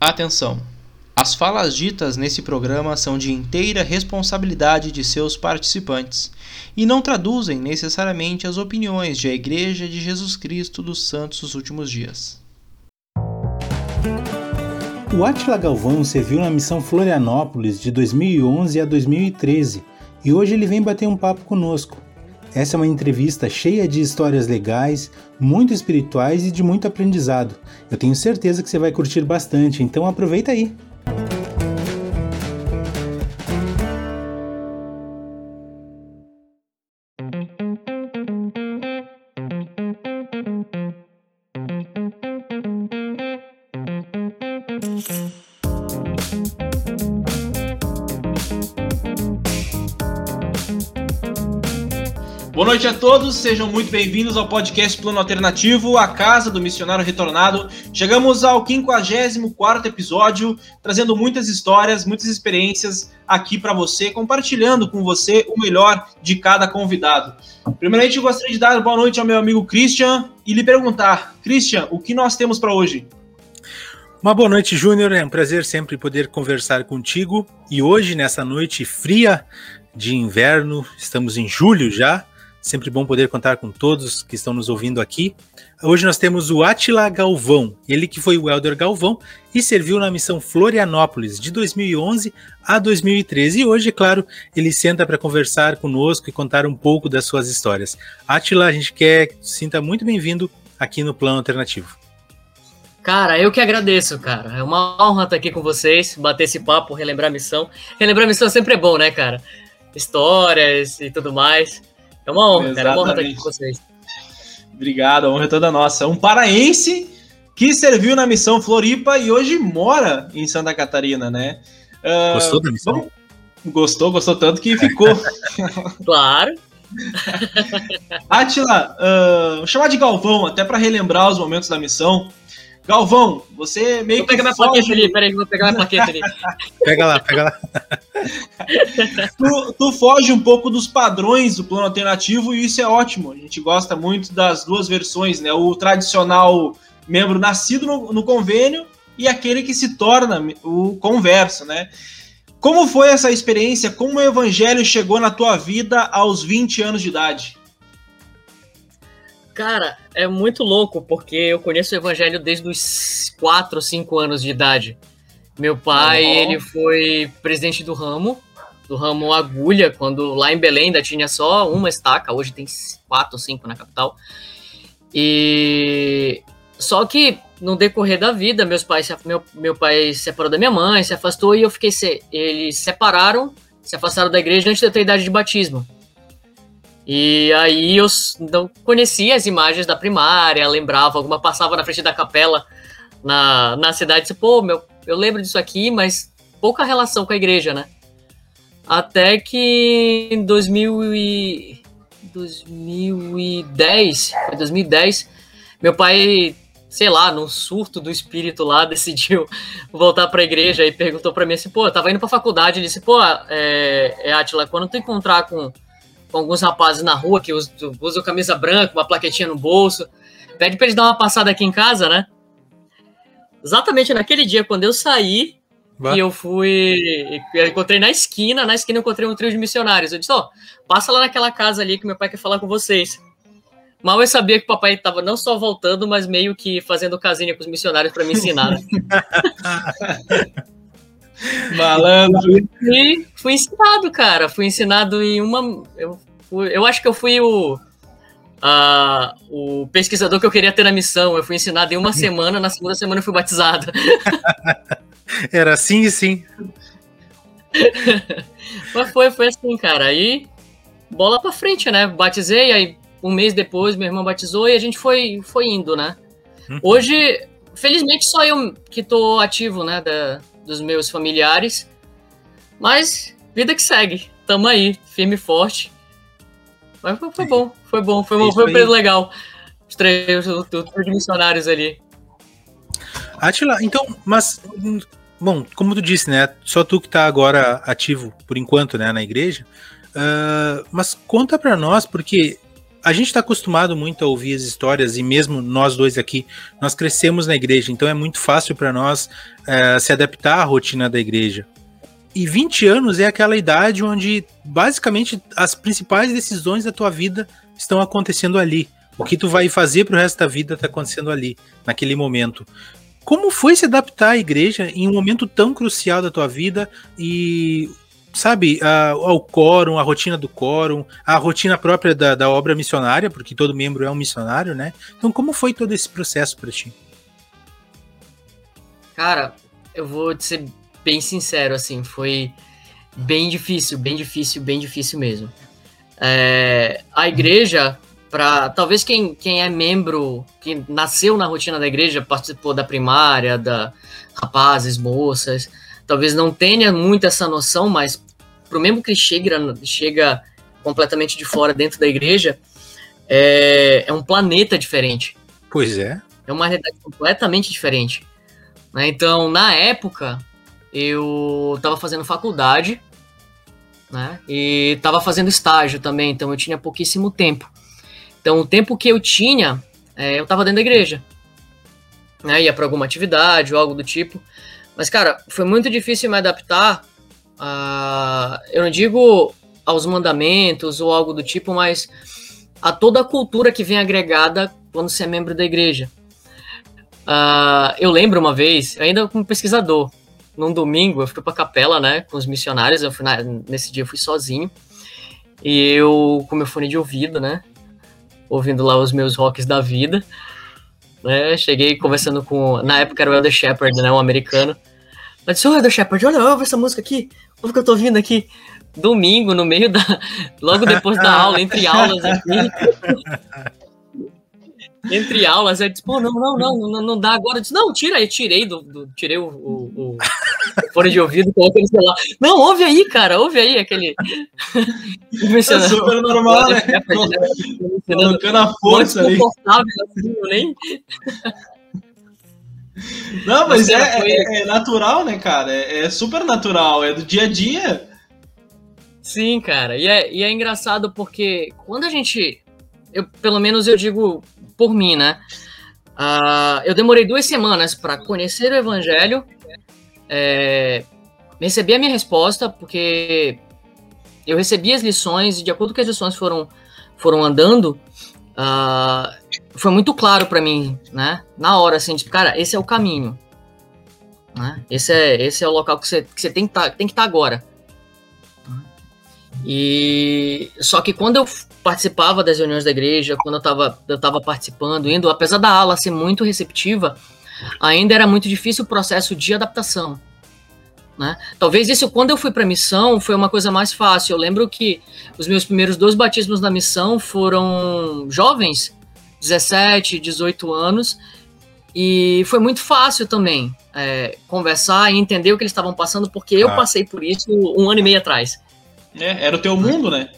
Atenção! As falas ditas nesse programa são de inteira responsabilidade de seus participantes e não traduzem necessariamente as opiniões da Igreja de Jesus Cristo dos Santos dos Últimos Dias. O Atila Galvão serviu na missão Florianópolis de 2011 a 2013 e hoje ele vem bater um papo conosco. Essa é uma entrevista cheia de histórias legais, muito espirituais e de muito aprendizado. Eu tenho certeza que você vai curtir bastante, então aproveita aí! Noite a todos, sejam muito bem-vindos ao podcast Plano Alternativo, a casa do missionário retornado. Chegamos ao 54 episódio, trazendo muitas histórias, muitas experiências aqui para você, compartilhando com você o melhor de cada convidado. Primeiramente, eu gostaria de dar boa noite ao meu amigo Christian e lhe perguntar: Christian, o que nós temos para hoje? Uma boa noite, Júnior. É um prazer sempre poder conversar contigo. E hoje, nessa noite fria de inverno, estamos em julho já, Sempre bom poder contar com todos que estão nos ouvindo aqui. Hoje nós temos o Atila Galvão, ele que foi o Elder Galvão e serviu na missão Florianópolis de 2011 a 2013. E hoje, é claro, ele senta para conversar conosco e contar um pouco das suas histórias. Atila, a gente quer que sinta muito bem-vindo aqui no Plano Alternativo. Cara, eu que agradeço, cara. É uma honra estar aqui com vocês, bater esse papo, relembrar a missão. Relembrar a missão sempre é bom, né, cara? Histórias e tudo mais. É uma honra, cara. É uma honra estar aqui com vocês. Obrigado, a honra é toda nossa. Um paraense que serviu na missão Floripa e hoje mora em Santa Catarina, né? Uh, gostou da missão? Gostou, gostou tanto que ficou. claro. Atila, uh, vou chamar de Galvão, até para relembrar os momentos da missão. Galvão, você meio vou que. Pega minha foge... plaqueta ali, peraí, vou pegar minha plaqueta ali. pega lá, pega lá. tu, tu, foge um pouco dos padrões do plano alternativo e isso é ótimo. A gente gosta muito das duas versões, né? O tradicional membro nascido no, no convênio e aquele que se torna o converso, né? Como foi essa experiência? Como o evangelho chegou na tua vida aos 20 anos de idade? Cara, é muito louco, porque eu conheço o evangelho desde os 4 ou 5 anos de idade. Meu pai, uhum. ele foi presidente do ramo, do ramo Agulha, quando lá em Belém ainda tinha só uma estaca, hoje tem quatro ou cinco na capital. E só que no decorrer da vida, meus pais, meu, meu pai se separou da minha mãe, se afastou e eu fiquei se, eles separaram, se afastaram da igreja antes de eu ter idade de batismo. E aí eu não conhecia as imagens da primária, lembrava, alguma passava na frente da capela na, na cidade, disse, pô, meu, eu lembro disso aqui, mas pouca relação com a igreja, né? Até que em 2000 e 2010, foi 2010, meu pai, sei lá, num surto do espírito lá, decidiu voltar para a igreja e perguntou para mim assim, pô, eu tava indo para faculdade, ele disse, pô, é, é Atila, quando tu encontrar com com alguns rapazes na rua que usam, usam camisa branca, uma plaquetinha no bolso. Pede pra eles dar uma passada aqui em casa, né? Exatamente naquele dia, quando eu saí, Bah. E eu fui. Eu encontrei na esquina, na esquina eu encontrei um trio de missionários. Eu disse, ó, oh, passa lá naquela casa ali que meu pai quer falar com vocês. Mal eu sabia que o papai estava não só voltando, mas meio que fazendo casinha com os missionários para me ensinar. Malandro. E fui ensinado, cara. Fui ensinado em uma. Eu, fui, eu acho que eu fui o. Uh, o pesquisador que eu queria ter na missão. Eu fui ensinado em uma semana, na segunda semana eu fui batizado. Era assim e sim. Mas foi, foi assim, cara. Aí, bola pra frente, né? Batizei, aí um mês depois meu irmão batizou e a gente foi, foi indo, né? Uhum. Hoje, felizmente, só eu que tô ativo, né? Da, dos meus familiares. Mas vida que segue. Tamo aí, firme e forte. Mas foi, foi bom, foi bom, foi, um, foi um legal. Os três, os, os missionários ali. Atila, então, mas bom, como tu disse, né? Só tu que tá agora ativo por enquanto, né, na igreja. Uh, mas conta para nós, porque a gente está acostumado muito a ouvir as histórias, e mesmo nós dois aqui, nós crescemos na igreja, então é muito fácil para nós é, se adaptar à rotina da igreja. E 20 anos é aquela idade onde basicamente as principais decisões da tua vida estão acontecendo ali. O que tu vai fazer pro resto da vida está acontecendo ali, naquele momento. Como foi se adaptar à igreja em um momento tão crucial da tua vida e sabe, a, ao quórum, a rotina do quórum, a rotina própria da, da obra missionária, porque todo membro é um missionário, né? Então, como foi todo esse processo para ti? Cara, eu vou te ser bem sincero, assim, foi bem difícil, bem difícil, bem difícil mesmo. É, a igreja, para talvez quem, quem é membro, que nasceu na rotina da igreja, participou da primária, da rapazes, moças, talvez não tenha muito essa noção, mas para o membro que chega, chega completamente de fora dentro da igreja, é, é um planeta diferente. Pois é. É uma realidade completamente diferente. Né? Então, na época, eu estava fazendo faculdade, né? E estava fazendo estágio também, então eu tinha pouquíssimo tempo. Então, o tempo que eu tinha, é, eu estava dentro da igreja. Né? Ia para alguma atividade ou algo do tipo. Mas, cara, foi muito difícil me adaptar a, eu não digo aos mandamentos ou algo do tipo, mas a toda a cultura que vem agregada quando você é membro da igreja. Uh, eu lembro uma vez, ainda como pesquisador, num domingo eu fui pra capela, né, com os missionários, eu fui na, nesse dia eu fui sozinho, e eu com meu fone de ouvido, né, ouvindo lá os meus rocks da vida, né, cheguei conversando com, na época era o Elder Shepard, né, um americano, eu disse, ô Elder Shepard, olha, ouve essa música aqui, o que eu tô ouvindo aqui domingo, no meio da. Logo depois da aula, entre aulas aqui. entre aulas, eu disse, pô, não, não, não, não, não dá agora. Eu disse, não, tira aí, tirei do. do tirei o, o, o fone de ouvido, coloquei no celular. Não, ouve aí, cara, ouve aí aquele. é super normal, né? Colocando a força ali. Assim, nem. Não, mas, mas é, foi... é, é, natural, né, cara? É, é, super natural, é do dia a dia. Sim, cara. E é, e é engraçado porque quando a gente. Eu, pelo menos eu digo por mim, né? Uh, eu demorei duas semanas para conhecer o evangelho, é, recebi a minha resposta, porque eu recebi as lições e de acordo com as lições foram, foram andando, uh, foi muito claro para mim, né? Na hora, assim, de, cara, esse é o caminho. Né? Esse, é, esse é o local que você, que você tem que tá, estar tá agora. E só que quando eu participava das reuniões da igreja, quando eu estava eu tava participando, indo, apesar da ala ser muito receptiva, ainda era muito difícil o processo de adaptação. Né? Talvez isso, quando eu fui para missão, foi uma coisa mais fácil. Eu lembro que os meus primeiros dois batismos na missão foram jovens, 17, 18 anos, e foi muito fácil também é, conversar e entender o que eles estavam passando, porque eu ah. passei por isso um ano e meio atrás. É, era o teu mundo, né?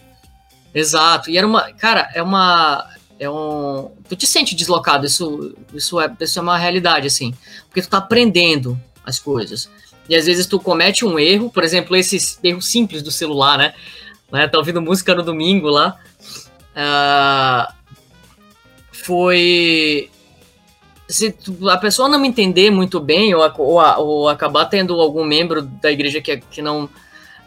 Exato, e era uma. Cara, é uma. É um. Tu te sente deslocado, isso, isso, é, isso é uma realidade, assim. Porque tu tá aprendendo as coisas. E às vezes tu comete um erro, por exemplo, esses erros simples do celular, né? né? Tá ouvindo música no domingo lá. Uh, foi. Se a pessoa não me entender muito bem, ou, ou, ou acabar tendo algum membro da igreja que, que não,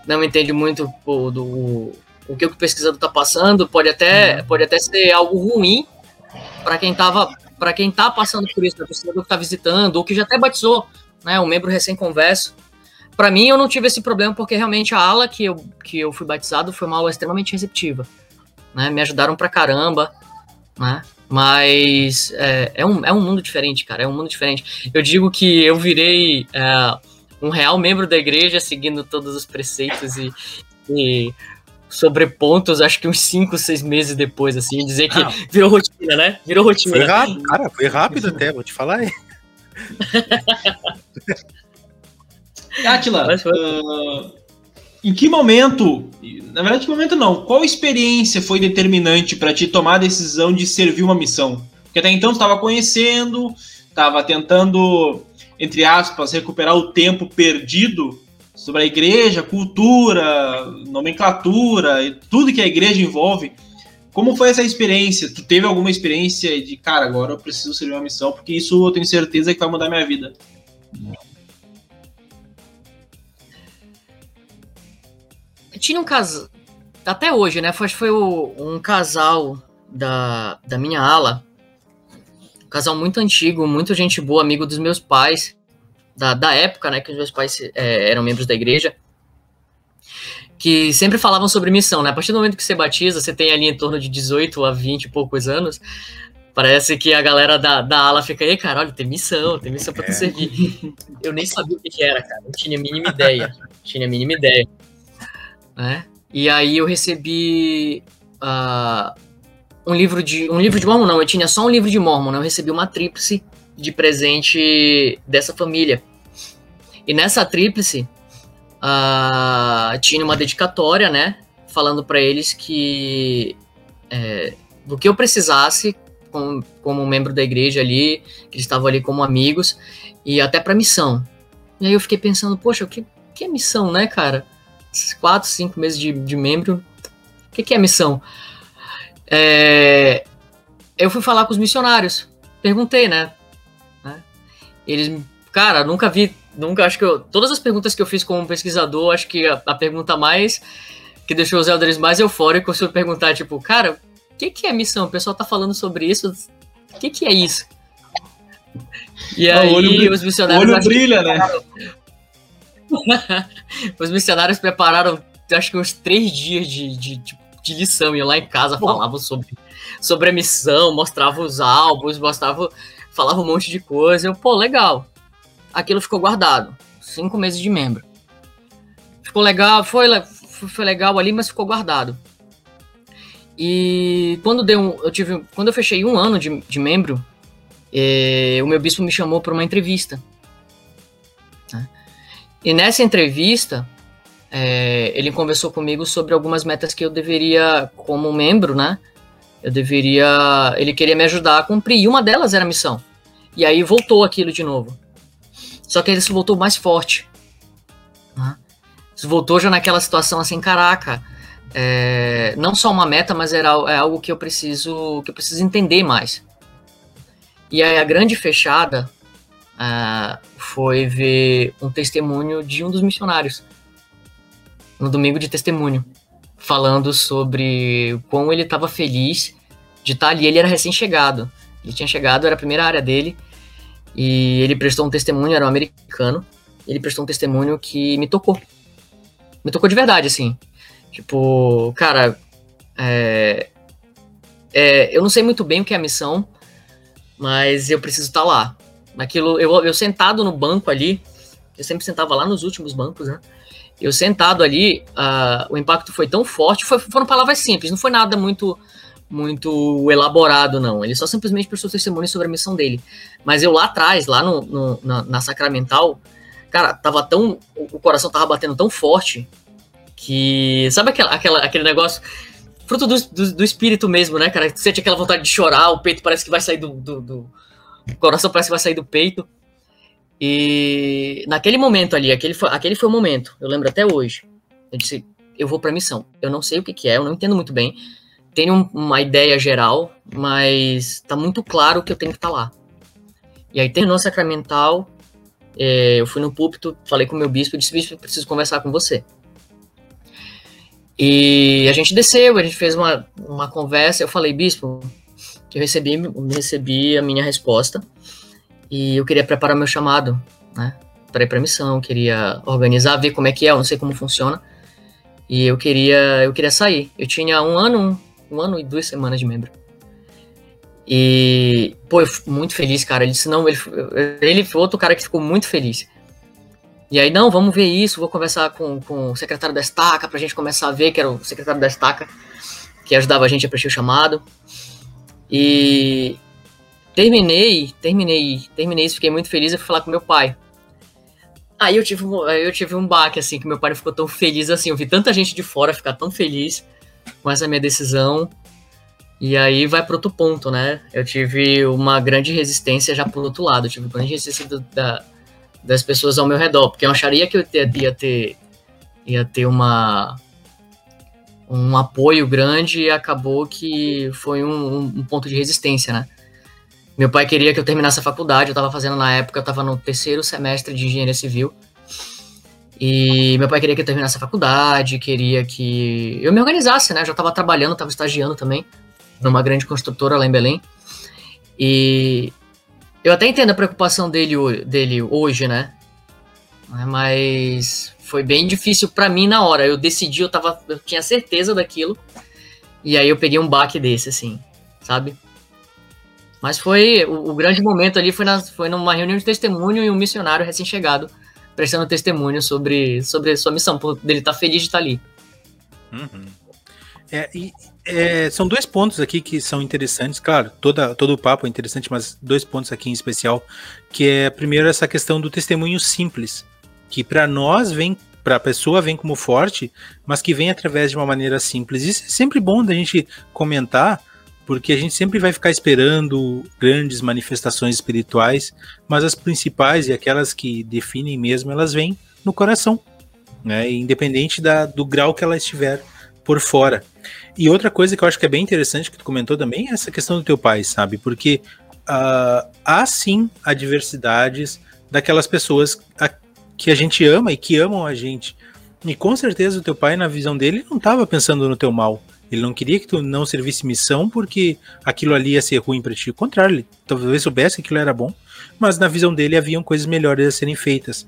não entende muito o, do, o que o pesquisador está passando, pode até, uhum. pode até ser algo ruim para quem tava para quem tá passando por isso, para o pesquisador que está visitando, ou que já até batizou, né, um membro recém-converso. Para mim, eu não tive esse problema porque realmente a ala que eu, que eu fui batizado foi uma aula extremamente receptiva. Né? Me ajudaram pra caramba, né? Mas é, é, um, é um mundo diferente, cara. É um mundo diferente. Eu digo que eu virei é, um real membro da igreja, seguindo todos os preceitos e, e sobre pontos, acho que uns 5, 6 meses depois, assim, dizer que ah. virou rotina, né? Virou rotina. Foi rápido, cara, foi rápido até, vou te falar aí. Atila, uh, em que momento, na verdade, que momento não, qual experiência foi determinante para te tomar a decisão de servir uma missão? Porque até então estava conhecendo, estava tentando, entre aspas, recuperar o tempo perdido sobre a igreja, cultura, nomenclatura, e tudo que a igreja envolve. Como foi essa experiência? Tu teve alguma experiência de, cara, agora eu preciso servir uma missão, porque isso eu tenho certeza que vai mudar minha vida? Tinha um casal, até hoje, né? Foi, foi o, um casal da, da minha ala, um casal muito antigo, muito gente boa, amigo dos meus pais, da, da época, né, que os meus pais é, eram membros da igreja, que sempre falavam sobre missão, né? A partir do momento que você batiza, você tem ali em torno de 18 a 20 e poucos anos, parece que a galera da, da ala fica, aí, cara, olha, tem missão, tem missão pra é. tu servir. Eu nem sabia o que, que era, cara, não tinha a mínima ideia, tinha a mínima ideia, né? E aí eu recebi uh, um livro de um livro de Mormon, não, eu tinha só um livro de Mormon, né? eu recebi uma tríplice de presente dessa família. E nessa tríplice uh, tinha uma dedicatória, né? Falando para eles que é, do que eu precisasse como, como membro da igreja ali, que eles estavam ali como amigos, e até para missão. E aí eu fiquei pensando, poxa, que, que é missão, né, cara? Esses quatro, cinco meses de, de membro, o que, que é missão? É, eu fui falar com os missionários, perguntei, né? Eles, cara, nunca vi, nunca acho que eu, todas as perguntas que eu fiz como pesquisador, acho que a, a pergunta mais que deixou os elders mais eufóricos foi perguntar, tipo, cara, o que, que é missão? O pessoal tá falando sobre isso, o que, que é isso? E ah, aí olho, os missionários. O olho brilha, né? os missionários prepararam, acho que uns três dias de, de, de, de lição. Iam lá em casa, falavam sobre, sobre a missão, mostravam os álbuns, mostravam falava um monte de coisa. Eu, pô, legal. Aquilo ficou guardado. Cinco meses de membro. Ficou legal, foi, foi legal ali, mas ficou guardado. E quando deu um, eu tive, quando eu fechei um ano de, de membro, eh, o meu bispo me chamou para uma entrevista. E nessa entrevista, eh, ele conversou comigo sobre algumas metas que eu deveria, como membro, né, eu deveria. Ele queria me ajudar a cumprir. E uma delas era a missão. E aí voltou aquilo de novo. Só que ele se voltou mais forte. Né? Voltou já naquela situação assim, caraca. É, não só uma meta, mas era é algo que eu preciso que eu preciso entender mais. E aí a grande fechada uh, foi ver um testemunho de um dos missionários no domingo de testemunho falando sobre o quão ele estava feliz de estar tá ali. Ele era recém-chegado. Ele tinha chegado, era a primeira área dele. E ele prestou um testemunho, era um americano. Ele prestou um testemunho que me tocou. Me tocou de verdade, assim. Tipo, cara, é, é, eu não sei muito bem o que é a missão, mas eu preciso estar tá lá. Aquilo, eu, eu sentado no banco ali, eu sempre sentava lá nos últimos bancos, né? eu sentado ali, uh, o impacto foi tão forte, foi, foram palavras simples, não foi nada muito muito elaborado, não. Ele só simplesmente prestou testemunho sobre a missão dele. Mas eu lá atrás, lá no, no na, na, Sacramental, cara, tava tão. O coração tava batendo tão forte que. Sabe aquela, aquela, aquele negócio? Fruto do, do, do espírito mesmo, né, cara? Sente aquela vontade de chorar, o peito parece que vai sair do, do, do. O coração parece que vai sair do peito. E naquele momento ali, aquele foi, aquele foi o momento, eu lembro até hoje. Eu disse, eu vou pra missão. Eu não sei o que, que é, eu não entendo muito bem. Tenho uma ideia geral, mas tá muito claro que eu tenho que estar tá lá. E aí terminou a sacramental, é, eu fui no púlpito, falei com o meu bispo, disse, bispo, preciso conversar com você. E a gente desceu, a gente fez uma, uma conversa, eu falei, bispo, eu recebi, recebi a minha resposta, e eu queria preparar meu chamado, né? Para ir para missão, queria organizar, ver como é que é, não sei como funciona. E eu queria, eu queria sair. Eu tinha um ano, um ano e duas semanas de membro. E, pô, eu fui muito feliz, cara. Ele disse, não, ele, ele foi outro cara que ficou muito feliz. E aí, não, vamos ver isso, vou conversar com, com o secretário da estaca pra gente começar a ver, que era o secretário da estaca, que ajudava a gente a preencher o chamado. E, Terminei, terminei, terminei isso, fiquei muito feliz e fui falar com meu pai. Aí eu tive, eu tive um baque, assim, que meu pai ficou tão feliz assim. Eu vi tanta gente de fora ficar tão feliz com essa minha decisão. E aí vai para outro ponto, né? Eu tive uma grande resistência já pro outro lado. Eu tive uma grande resistência do, da, das pessoas ao meu redor, porque eu acharia que eu ia ter, ia ter uma um apoio grande e acabou que foi um, um, ponto de resistência, né? Meu pai queria que eu terminasse a faculdade, eu estava fazendo na época, eu estava no terceiro semestre de engenharia civil. E meu pai queria que eu terminasse a faculdade, queria que eu me organizasse, né? Eu já estava trabalhando, estava estagiando também numa grande construtora lá em Belém. E eu até entendo a preocupação dele, dele hoje, né? Mas foi bem difícil para mim na hora. Eu decidi, eu tava, eu tinha certeza daquilo. E aí eu peguei um baque desse, assim, sabe? Mas foi o, o grande momento ali foi, na, foi numa reunião de testemunho e um missionário recém-chegado prestando testemunho sobre, sobre sua missão, por dele estar tá feliz de estar tá ali. Uhum. É, e, é, são dois pontos aqui que são interessantes, claro, toda, todo o papo é interessante, mas dois pontos aqui em especial, que é primeiro essa questão do testemunho simples, que para nós vem, para a pessoa vem como forte, mas que vem através de uma maneira simples. Isso é sempre bom da gente comentar, porque a gente sempre vai ficar esperando grandes manifestações espirituais, mas as principais e aquelas que definem mesmo, elas vêm no coração, né? Independente da, do grau que ela estiver por fora. E outra coisa que eu acho que é bem interessante que tu comentou também é essa questão do teu pai, sabe? Porque uh, há sim adversidades daquelas pessoas a, que a gente ama e que amam a gente. E com certeza o teu pai, na visão dele, não estava pensando no teu mal. Ele não queria que tu não servisse missão porque aquilo ali ia ser ruim para ti. Ao contrário, ele talvez soubesse que aquilo era bom, mas na visão dele haviam coisas melhores a serem feitas.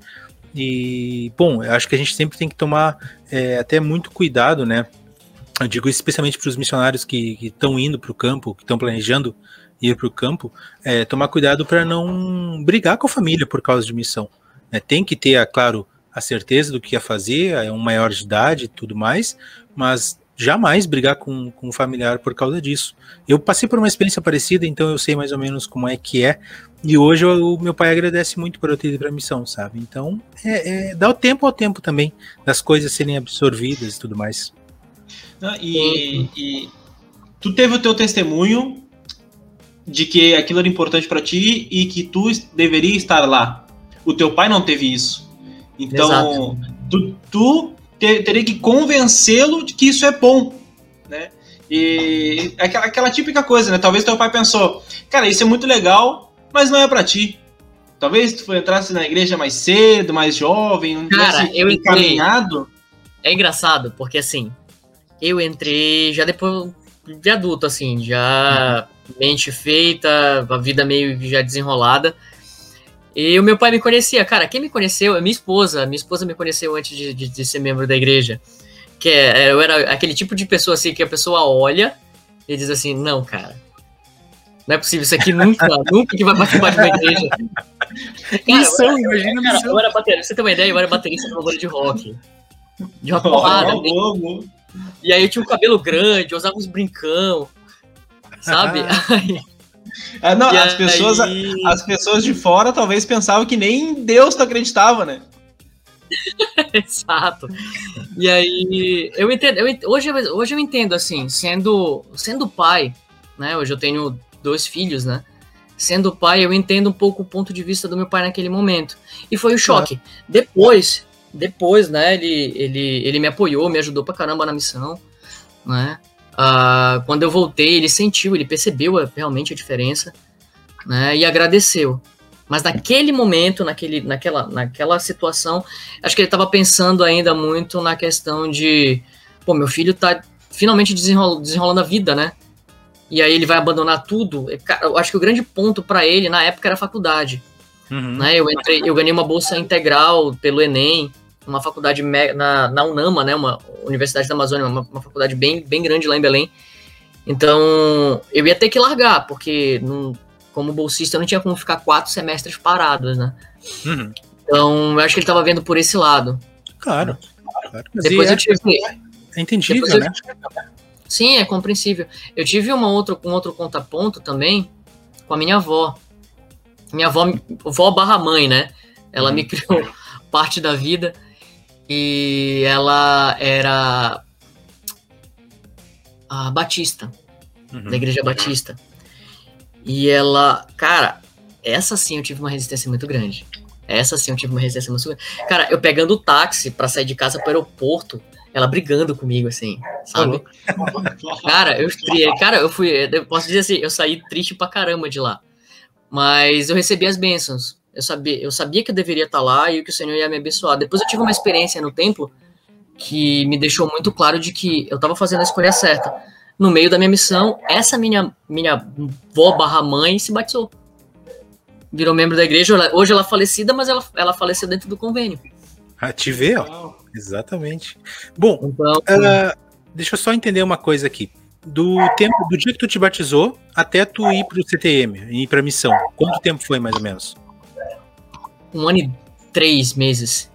E, bom, eu acho que a gente sempre tem que tomar é, até muito cuidado, né? eu digo especialmente para os missionários que estão indo para o campo, que estão planejando ir para o campo, é, tomar cuidado para não brigar com a família por causa de missão. É, tem que ter, é, claro, a certeza do que ia fazer, é um maior de idade e tudo mais, mas jamais brigar com, com um familiar por causa disso. Eu passei por uma experiência parecida, então eu sei mais ou menos como é que é, e hoje o meu pai agradece muito por eu ter ido para a missão, sabe? Então, é, é, dá o tempo ao tempo também, das coisas serem absorvidas e tudo mais. E, e, tu teve o teu testemunho de que aquilo era importante para ti e que tu deveria estar lá. O teu pai não teve isso. Então, tu, tu ter, teria que convencê-lo de que isso é bom, né? E aquela, aquela típica coisa, né? Talvez teu pai pensou, cara, isso é muito legal, mas não é para ti. Talvez tu entrasse na igreja mais cedo, mais jovem, cara, eu encaminhado. É engraçado, porque assim, eu entrei já depois de adulto, assim, já mente feita, a vida meio já desenrolada. E o meu pai me conhecia, cara, quem me conheceu é minha esposa. Minha esposa me conheceu antes de, de, de ser membro da igreja. Que é, eu era aquele tipo de pessoa assim que a pessoa olha e diz assim: não, cara, não é possível, isso aqui nunca, nunca que vai participar de uma igreja. Cara, missão, imagina cara, missão. Eu era baterista, você tem uma ideia, eu era baterista de uma banda de rock. De uma porrada. Oh, e aí eu tinha um cabelo grande, eu usava uns brincão, sabe? Ah, não, as, aí... pessoas, as pessoas de fora talvez pensavam que nem Deus não acreditava, né? Exato. E aí, eu entendo, eu, hoje, hoje eu entendo, assim, sendo, sendo pai, né? Hoje eu tenho dois filhos, né? Sendo pai, eu entendo um pouco o ponto de vista do meu pai naquele momento. E foi o choque. Depois, depois, né, ele, ele, ele me apoiou, me ajudou pra caramba na missão, né? Uh, quando eu voltei, ele sentiu, ele percebeu a, realmente a diferença, né? E agradeceu. Mas naquele momento, naquele, naquela, naquela situação, acho que ele estava pensando ainda muito na questão de, pô, meu filho tá finalmente desenrolando, desenrolando a vida, né? E aí ele vai abandonar tudo. Eu acho que o grande ponto para ele na época era a faculdade. Uhum. Né? Eu, entrei, eu ganhei uma bolsa integral pelo Enem, uma faculdade na, na UNAMA, né? Uma Universidade da Amazônia, uma, uma, faculdade bem, bem grande lá em Belém. Então, eu ia ter que largar, porque não, como bolsista eu não tinha como ficar quatro semestres parados, né? Uhum. Então, eu acho que ele estava vendo por esse lado. Claro. claro. Depois eu tive. É entendível, eu, né? Sim, é compreensível. Eu tive uma outra, um outro contraponto também com a minha avó minha avó, avó barra mãe, né? Ela me uhum. criou parte da vida e ela era a Batista, uhum. da Igreja Batista. E ela, cara, essa sim eu tive uma resistência muito grande. Essa sim eu tive uma resistência muito grande. Cara, eu pegando o táxi para sair de casa para o aeroporto, ela brigando comigo, assim, sabe? cara, eu cara, eu fui, eu posso dizer assim, eu saí triste pra caramba de lá. Mas eu recebi as bênçãos. Eu sabia, eu sabia que eu deveria estar lá e que o Senhor ia me abençoar. Depois eu tive uma experiência no templo que me deixou muito claro de que eu estava fazendo a escolha certa. No meio da minha missão, essa minha minha vó barra mãe se batizou. Virou membro da igreja. Hoje ela é falecida, mas ela, ela faleceu dentro do convênio. Ah, te vê, ó. Exatamente. Bom, então, uh, deixa eu só entender uma coisa aqui. Do tempo, do dia que tu te batizou até tu ir pro CTM, ir pra missão, quanto tempo foi mais ou menos? Um ano e três meses.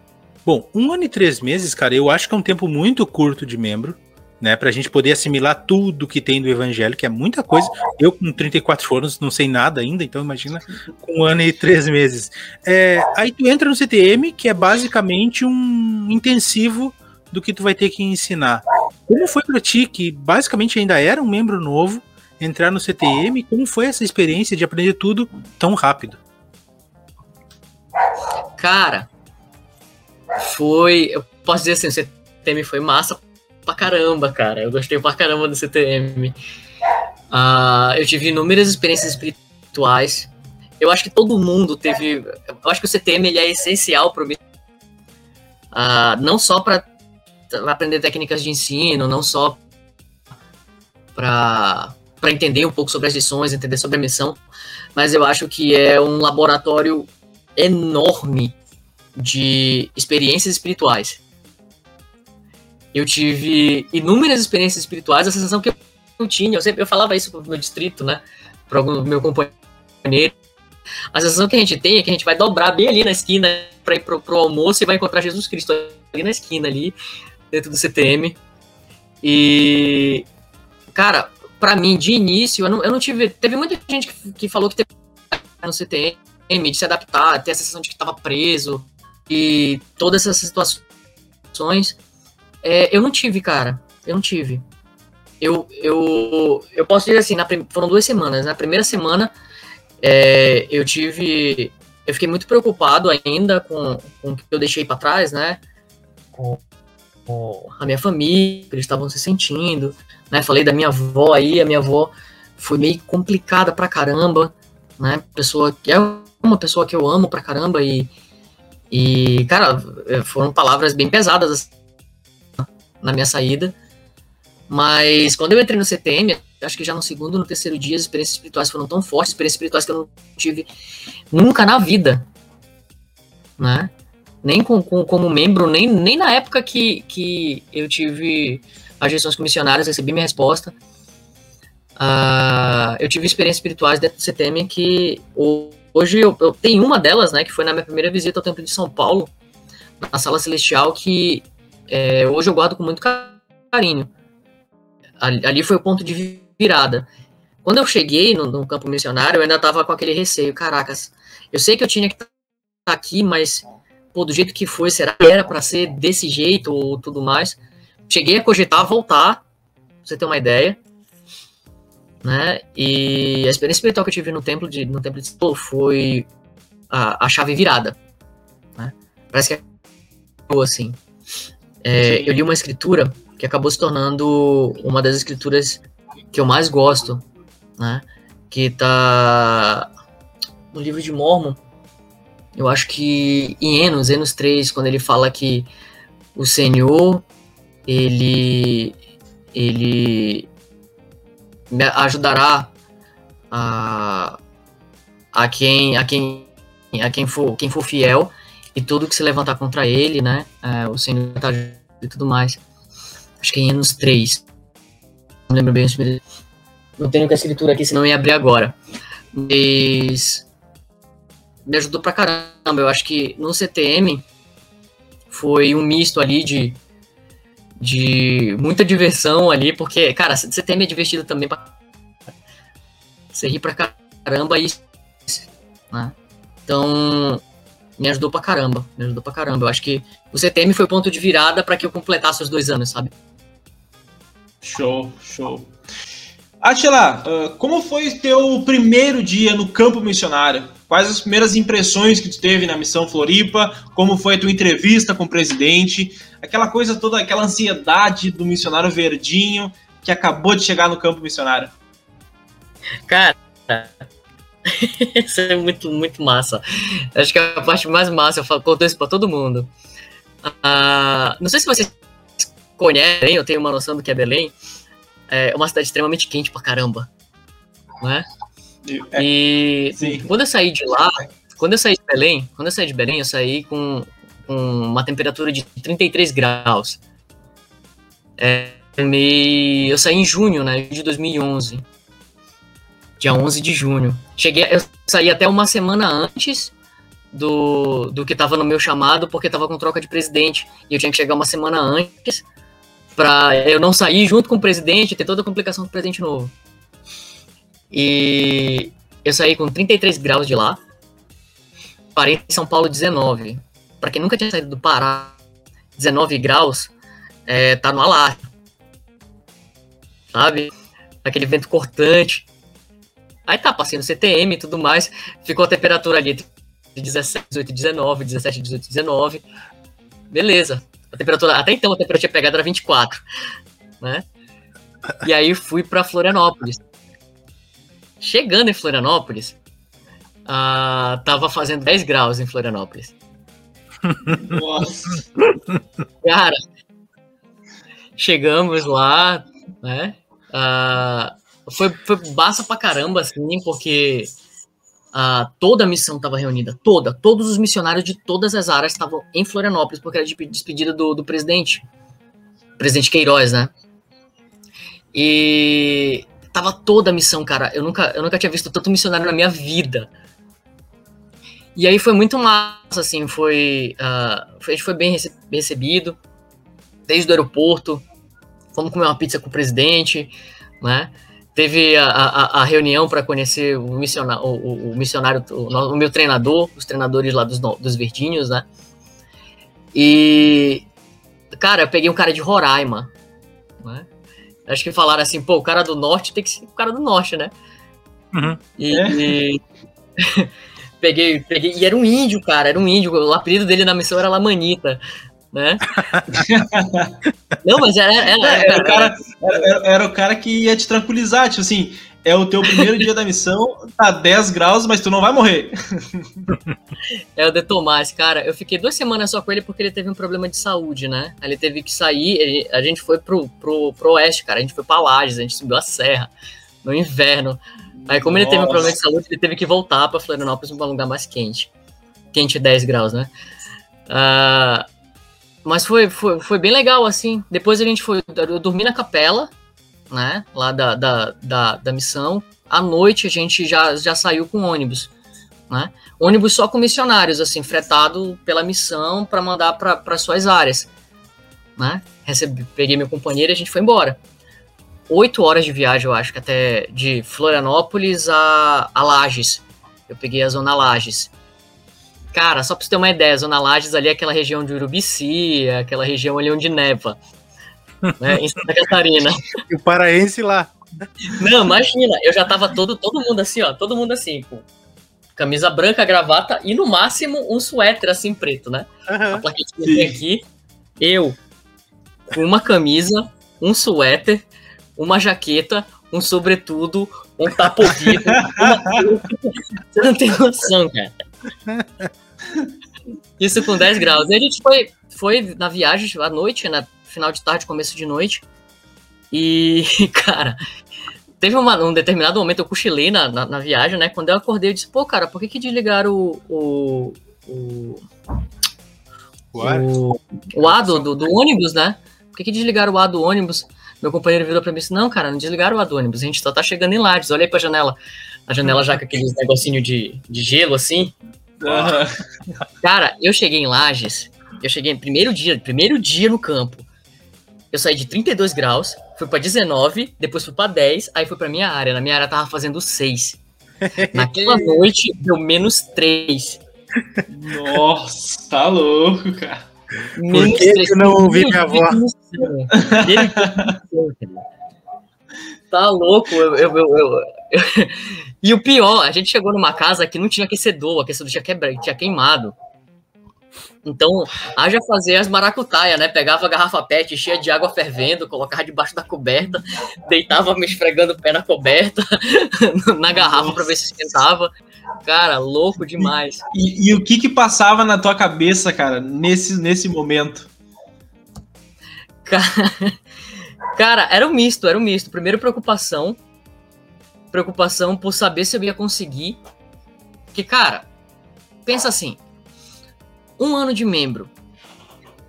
Bom, um ano e três meses, cara, eu acho que é um tempo muito curto de membro, né? Pra gente poder assimilar tudo que tem do evangelho, que é muita coisa. Eu, com 34 anos, não sei nada ainda, então imagina com um ano e três meses. É, aí tu entra no CTM, que é basicamente um intensivo do que tu vai ter que ensinar. Como foi para ti, que basicamente ainda era um membro novo, entrar no CTM? Como foi essa experiência de aprender tudo tão rápido? Cara, foi. Eu posso dizer assim, o CTM foi massa pra caramba, cara. Eu gostei pra caramba do CTM. Uh, ah, eu tive inúmeras experiências espirituais. Eu acho que todo mundo teve. Eu acho que o CTM ele é essencial para. Uh, não só para aprender técnicas de ensino, não só para entender um pouco sobre as lições, entender sobre a missão, mas eu acho que é um laboratório enorme de experiências espirituais. Eu tive inúmeras experiências espirituais, a sensação que eu tinha, eu sempre eu falava isso pro meu distrito, né, para algum meu companheiro. A sensação que a gente tem é que a gente vai dobrar bem ali na esquina para ir pro, pro almoço e vai encontrar Jesus Cristo ali na esquina ali, dentro do CTM. E cara, para mim de início eu não, eu não tive, teve muita gente que, que falou que teve no CTM de se adaptar, ter a sensação de que estava preso, e todas essas situações, é, eu não tive, cara. Eu não tive. Eu, eu, eu posso dizer assim, na, foram duas semanas. Na primeira semana, é, eu tive. Eu fiquei muito preocupado ainda com, com o que eu deixei para trás, né? Com, com, a minha família, que eles estavam se sentindo, né? Falei da minha avó aí, a minha avó foi meio complicada pra caramba, né? Pessoa que é uma pessoa que eu amo pra caramba e, e, cara, é, foram palavras bem pesadas assim, na minha saída. Mas quando eu entrei no CTM, acho que já no segundo, no terceiro dia, as experiências espirituais foram tão fortes, experiências espirituais que eu não tive nunca na vida. Né? Nem com, com, como membro, nem, nem na época que, que eu tive as gestões comissionárias, recebi minha resposta. Uh, eu tive experiências espirituais dentro do CTM que Hoje eu, eu, tenho uma delas, né, que foi na minha primeira visita ao Templo de São Paulo, na Sala Celestial, que é, hoje eu guardo com muito carinho. Ali, ali, foi o ponto de virada. Quando eu cheguei no, no campo missionário, eu ainda estava com aquele receio. Caracas, eu sei que eu tinha que estar tá aqui, mas pô, do jeito que foi, será que era para ser desse jeito ou tudo mais? Cheguei a cogitar voltar, pra você ter uma ideia né? E a experiência espiritual que eu tive no templo de no templo de Solo foi a, a chave virada, né? Parece que é assim. É, eu li uma escritura que acabou se tornando uma das escrituras que eu mais gosto, né? Que tá no livro de Mormon. Eu acho que em Enos, Enos 3, quando ele fala que o Senhor ele ele me ajudará a, a quem a quem a quem for quem for fiel e tudo que se levantar contra ele, né? É, o Senhor tá e tudo mais. Acho que é em anos 3. Não lembro bem. Não tenho que a escritura aqui, senão ia abrir agora. Mas me ajudou pra caramba. Eu acho que no CTM foi um misto ali de de muita diversão ali, porque, cara, CTM é divertido também pra... Você ri pra caramba e. Né? Então, me ajudou pra caramba. Me ajudou pra caramba. Eu acho que o CTM foi o ponto de virada para que eu completasse os dois anos, sabe? Show, show. Atila, uh, como foi teu primeiro dia no campo missionário? Quais as primeiras impressões que tu teve na missão Floripa? Como foi a tua entrevista com o presidente? Aquela coisa toda, aquela ansiedade do missionário verdinho que acabou de chegar no campo missionário. Cara, isso é muito, muito massa. Acho que é a parte mais massa, eu conto isso pra todo mundo. Uh, não sei se vocês conhecem, eu tenho uma noção do que é Belém é uma cidade extremamente quente pra caramba. Né? E Sim. quando eu saí de lá, quando eu saí de Belém, quando eu saí de Belém, eu saí com, com uma temperatura de 33 graus. É, eu saí em junho, né, de 2011. Dia 11 de junho. Cheguei, eu saí até uma semana antes do, do que estava no meu chamado, porque estava com troca de presidente. E eu tinha que chegar uma semana antes para eu não sair junto com o presidente, ter toda a complicação do presidente novo. E eu saí com 33 graus de lá, parei em São Paulo 19. Para quem nunca tinha saído do Pará, 19 graus, é, tá no alarme. Sabe? Aquele vento cortante. Aí tá, passei no CTM e tudo mais, ficou a temperatura ali de 17, 18, 19, 17, 18, 19. Beleza. A temperatura, até então a temperatura tinha pegado era 24, né? E aí fui para Florianópolis. Chegando em Florianópolis, uh, tava fazendo 10 graus em Florianópolis. Nossa. Cara, chegamos lá, né? Uh, foi, foi massa pra caramba, assim, porque Uh, toda a missão estava reunida, toda, todos os missionários de todas as áreas estavam em Florianópolis, porque era de despedida do, do presidente, presidente Queiroz, né? E tava toda a missão, cara. Eu nunca, eu nunca tinha visto tanto missionário na minha vida. E aí foi muito massa, assim, foi, uh, a gente foi bem recebido, desde o aeroporto, fomos comer uma pizza com o presidente, né? teve a, a, a reunião para conhecer o missionário, o, o missionário o, o, meu treinador, os treinadores lá dos, dos verdinhos, né? E, cara, eu peguei um cara de Roraima, né? Acho que falaram assim, pô, o cara do norte tem que ser o cara do norte, né? Uhum. E, é. e... peguei, peguei, e era um índio, cara, era um índio, o apelido dele na missão era Lamanita, né? não, mas era, era, era, era, o cara, era, era, o cara que ia te tranquilizar, tipo assim, é o teu primeiro dia da missão, tá 10 graus, mas tu não vai morrer. é o de Tomás, cara. Eu fiquei duas semanas só com ele porque ele teve um problema de saúde, né? Ele teve que sair, a gente foi pro, pro, pro oeste, cara. A gente foi pra Lages, a gente subiu a serra no inverno. Aí, como Nossa. ele teve um problema de saúde, ele teve que voltar pra Florianópolis pra um lugar mais quente. Quente 10 graus, né? Uh, mas foi, foi, foi bem legal, assim. Depois a gente foi. Eu dormi na capela, né? Lá da, da, da, da missão. À noite a gente já, já saiu com ônibus. Né? Ônibus só com missionários, assim, fretado pela missão para mandar para suas áreas. Né? Recebi, peguei meu companheiro e a gente foi embora. Oito horas de viagem, eu acho, que até de Florianópolis a, a Lages. Eu peguei a zona Lages. Cara, só pra você ter uma ideia, Zona Lages ali é aquela região de Urubici, é aquela região ali onde neva, né, em Santa Catarina. E o paraense lá. Não, imagina, eu já tava todo, todo mundo assim, ó, todo mundo assim, com camisa branca, gravata e no máximo um suéter assim preto, né? Uhum. A plaquetinha tem aqui, eu com uma camisa, um suéter, uma jaqueta, um sobretudo, um tapa-ouvido, uma... Você não tem noção, cara. Isso com 10 graus. E a gente foi, foi na viagem à noite, na final de tarde, começo de noite. E, cara, teve uma, um determinado momento, eu cochilei na, na, na, viagem, né? Quando eu acordei, eu disse, pô, cara, por que que desligaram o... o, o o o, o ar do, do, do, ônibus, né? Por que, que desligaram o ar do ônibus? Meu companheiro virou pra mim e disse: Não, cara, não desligaram o ar do ônibus, a gente só tá chegando em Lages. Olha aí pra janela. A janela já com aqueles negocinho de, de gelo assim. Uhum. Cara, eu cheguei em Lages, eu cheguei primeiro dia, primeiro dia no campo. Eu saí de 32 graus, fui para 19, depois fui para 10, aí fui para minha área. Na minha área tava fazendo 6. Naquela noite deu menos 3. Nossa, tá louco, cara. Por que, 3, que eu não ouvi minha voz? Tá louco, eu, eu, eu, eu, E o pior, a gente chegou numa casa que não tinha aquecedor, o aquecedor tinha, quebra, tinha queimado. Então, haja fazer as maracutaia, né? Pegava a garrafa PET, enchia de água fervendo, colocava debaixo da coberta, deitava me esfregando o pé na coberta, na garrafa para ver se esquentava. Cara, louco demais. E, e, o que que passava na tua cabeça, cara, nesse, nesse momento? Cara, cara, era um misto, era um misto. Primeiro, preocupação. Preocupação por saber se eu ia conseguir. Porque, cara, pensa assim, um ano de membro.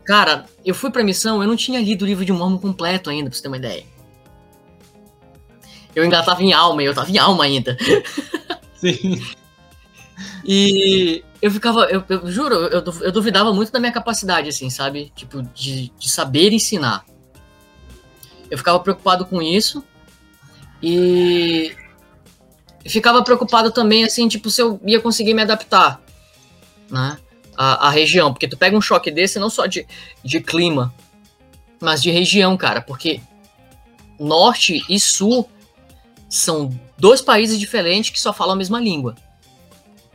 Cara, eu fui pra missão, eu não tinha lido o livro de Mormon completo ainda, pra você ter uma ideia. Eu ainda tava em alma, eu tava em alma ainda. Sim. e eu ficava, eu, eu juro, eu, eu, duvidava muito da minha capacidade, assim, sabe? Tipo, de, de saber ensinar. Eu ficava preocupado com isso. E ficava preocupado também, assim, tipo, se eu ia conseguir me adaptar, né? A, a, região, porque tu pega um choque desse não só de, de clima, mas de região, cara, porque norte e sul são dois países diferentes que só falam a mesma língua.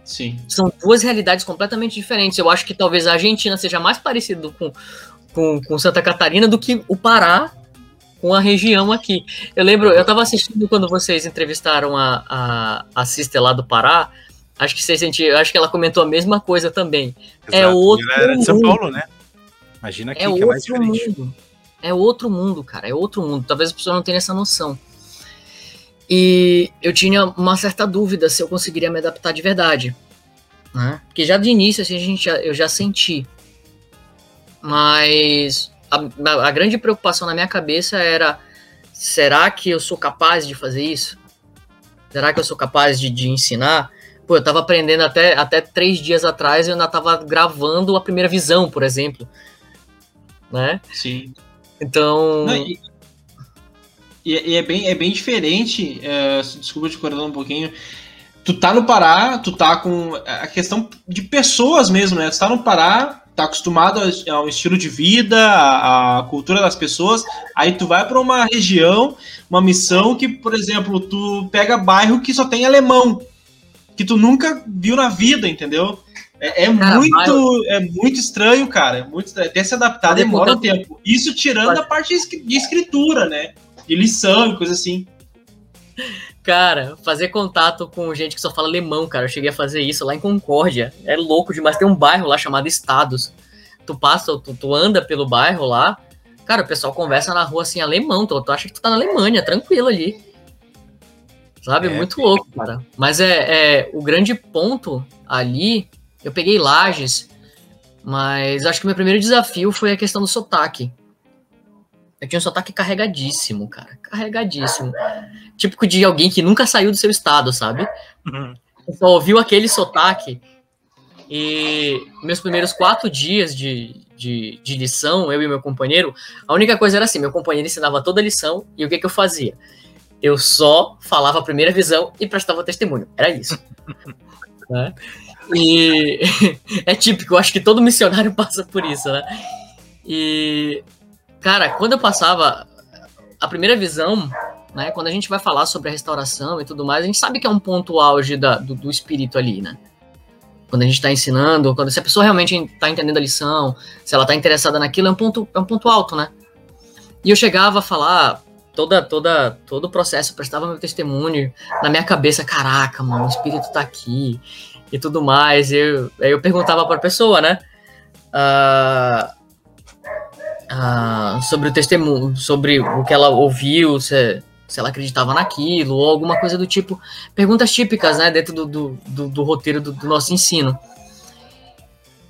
Sim. São duas realidades completamente diferentes. Eu acho que talvez a Argentina seja mais parecido com, com, com Santa Catarina do que o Pará com a região aqui. Eu lembro, eu estava assistindo quando vocês entrevistaram a, a, a sister lá do Pará, Acho que você sentiu, acho que ela comentou a mesma coisa também. É Exato. É outro ela era de São Paulo, né? Imagina aqui é que é mais diferente. Mundo. É outro mundo, cara, é outro mundo. Talvez a pessoa não tenha essa noção. E eu tinha uma certa dúvida se eu conseguiria me adaptar de verdade. Né? Porque já de início assim, a gente já, eu já senti. Mas a, a grande preocupação na minha cabeça era: será que eu sou capaz de fazer isso? Será que eu sou capaz de, de ensinar? Pô, eu tava aprendendo até, até três dias atrás, eu ainda tava gravando a primeira visão, por exemplo. Né? Sim. Então. Não, e, e, é, bem, é bem diferente. É, desculpa te cortando um pouquinho. Tu tá no Pará, tu tá com a questão de pessoas mesmo, né? Tu tá no Pará, tá acostumado ao estilo de vida, à, cultura das pessoas, aí tu vai para uma região, uma missão que, por exemplo, tu pega bairro que só tem alemão que tu nunca viu na vida, entendeu? É, é cara, muito, mas... é muito estranho, cara. É muito estranho. Até se adaptar demora um tempo. Isso tirando mas... a parte de escritura, né? De lição e coisa assim. Cara, fazer contato com gente que só fala alemão, cara. Eu cheguei a fazer isso lá em Concórdia. É louco demais. Tem um bairro lá chamado Estados. Tu passa, tu, tu anda pelo bairro lá. Cara, o pessoal conversa na rua assim, alemão. Tu, tu acha que tu tá na Alemanha, tranquilo ali. Sabe? É, Muito louco, cara. Mas é, é o grande ponto ali. Eu peguei lajes, mas acho que o meu primeiro desafio foi a questão do sotaque. Eu tinha um sotaque carregadíssimo, cara. Carregadíssimo. Típico de alguém que nunca saiu do seu estado, sabe? Uhum. Só ouviu aquele sotaque. E meus primeiros quatro dias de, de, de, lição, eu e meu companheiro, a única coisa era assim: meu companheiro ensinava toda a lição e o que, que eu fazia? Eu só falava a primeira visão e prestava testemunho. Era isso. né? E é típico, eu acho que todo missionário passa por isso, né? E, cara, quando eu passava a primeira visão, né? Quando a gente vai falar sobre a restauração e tudo mais, a gente sabe que é um ponto auge da, do, do espírito ali, né? Quando a gente está ensinando, quando se a pessoa realmente está entendendo a lição, se ela está interessada naquilo, é um ponto, é um ponto alto, né? E eu chegava a falar, toda, toda, todo o processo, prestava meu testemunho na minha cabeça, caraca, mano, o espírito tá aqui e tudo mais. Eu, aí eu perguntava para a pessoa, né? Uh, uh, sobre o testemunho, sobre o que ela ouviu, se, se ela acreditava naquilo, ou alguma coisa do tipo. Perguntas típicas, né, dentro do, do, do, do roteiro do, do, nosso ensino.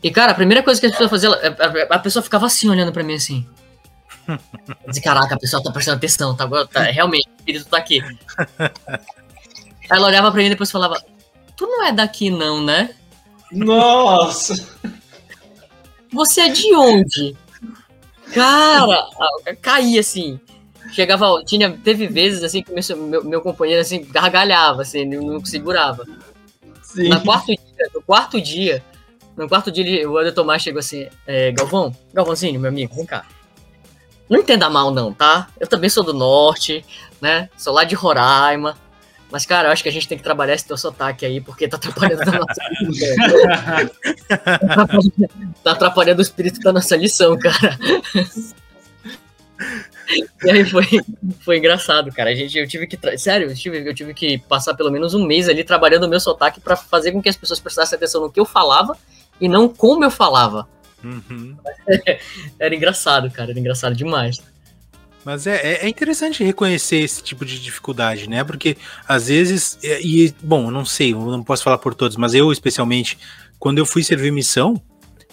E, cara, a primeira coisa que a pessoa fazia, a, a pessoa ficava assim, olhando para mim assim. Dizer, caraca, a pessoa tá prestando atenção, tá, tá realmente, o espírito tá aqui. Ela olhava pra mim e depois falava, tu não é daqui não, né? Nossa! Você é de onde? Cara, caía assim. Chegava, tinha, teve vezes assim que meu, meu companheiro assim gargalhava, assim, não segurava. Sim. No quarto dia, no quarto dia, no quarto dia o Anderson Tomás chegou assim, é, Galvão, Galvãozinho, meu amigo, vem cá. Não entenda mal, não, tá? Eu também sou do norte, né? Sou lá de Roraima. Mas, cara, eu acho que a gente tem que trabalhar esse teu sotaque aí, porque tá atrapalhando a nossa Tá atrapalhando o espírito da nossa lição, cara. E aí foi, foi engraçado, cara. A gente, eu tive que. Sério, eu tive, eu tive que passar pelo menos um mês ali trabalhando o meu sotaque para fazer com que as pessoas prestassem atenção no que eu falava e não como eu falava. Uhum. Era engraçado, cara. Era engraçado demais. Mas é, é, é interessante reconhecer esse tipo de dificuldade, né? Porque às vezes, e bom, não sei, não posso falar por todos, mas eu especialmente, quando eu fui servir missão,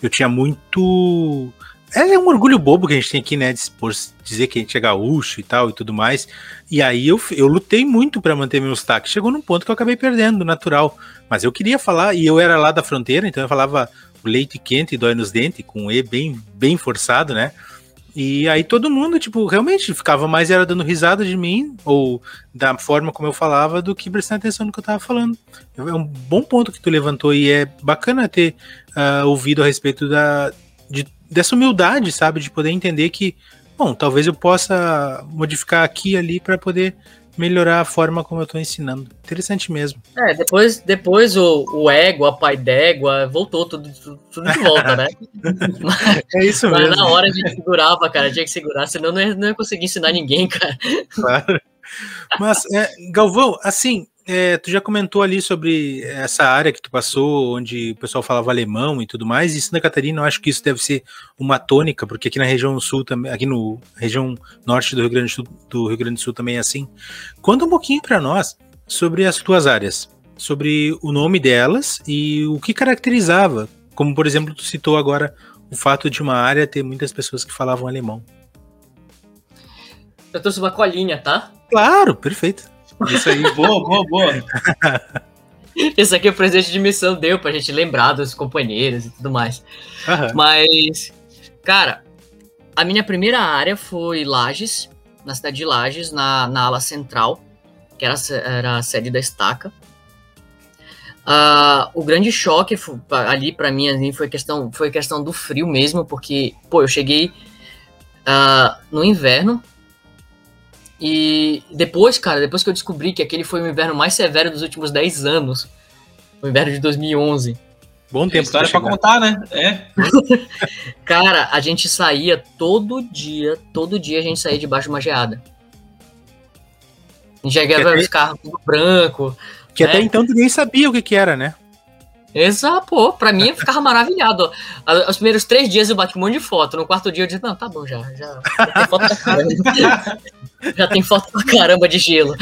eu tinha muito. É um orgulho bobo que a gente tem aqui, né? Por dizer que a gente é gaúcho e tal e tudo mais. E aí eu, eu lutei muito para manter meu sotaque. Chegou num ponto que eu acabei perdendo, natural. Mas eu queria falar, e eu era lá da fronteira, então eu falava leite quente dói nos dentes, com E bem, bem forçado, né? E aí todo mundo, tipo, realmente ficava mais era dando risada de mim, ou da forma como eu falava, do que prestando atenção no que eu tava falando. É um bom ponto que tu levantou e é bacana ter uh, ouvido a respeito da, de, dessa humildade, sabe? De poder entender que, bom, talvez eu possa modificar aqui e ali para poder melhorar a forma como eu estou ensinando. Interessante mesmo. É, depois, depois o, o ego, a pai d'égua, voltou tudo, tudo, tudo, de volta, né? é isso mesmo. Mas na hora a gente segurava, cara, tinha que segurar, senão não ia, não ia conseguir ensinar ninguém, cara. Claro. Mas, é, Galvão, assim, é, tu já comentou ali sobre essa área que tu passou, onde o pessoal falava alemão e tudo mais, e Santa Catarina, eu acho que isso deve ser uma tônica, porque aqui na região sul também, aqui no região norte do Rio Grande do Sul, do Rio Grande do Sul também é assim. Conta um pouquinho para nós sobre as tuas áreas, sobre o nome delas e o que caracterizava, como por exemplo tu citou agora o fato de uma área ter muitas pessoas que falavam alemão. Eu trouxe uma colinha, tá? Claro, perfeito. Isso aí, boa, boa, boa. Esse aqui é o presente de missão deu pra gente lembrar dos companheiros e tudo mais. Uhum. Mas, cara, a minha primeira área foi Lages, na cidade de Lages, na, na ala central, que era, era a sede da estaca. Uh, o grande choque ali para mim assim, foi questão foi questão do frio mesmo, porque pô, eu cheguei uh, no inverno e depois, cara, depois que eu descobri que aquele foi o inverno mais severo dos últimos 10 anos, o inverno de 2011. Bom tempo. história pra contar, né? É. cara, a gente saía todo dia, todo dia a gente saía debaixo de uma geada. A gente chegava os carros tudo branco. Que né? até então ninguém sabia o que que era, né? Exato, pô, pra mim eu ficava maravilhado. Os primeiros três dias eu bati um monte de foto. No quarto dia eu disse, não, tá bom, já. Já, foto pra. já tem foto pra caramba de gelo.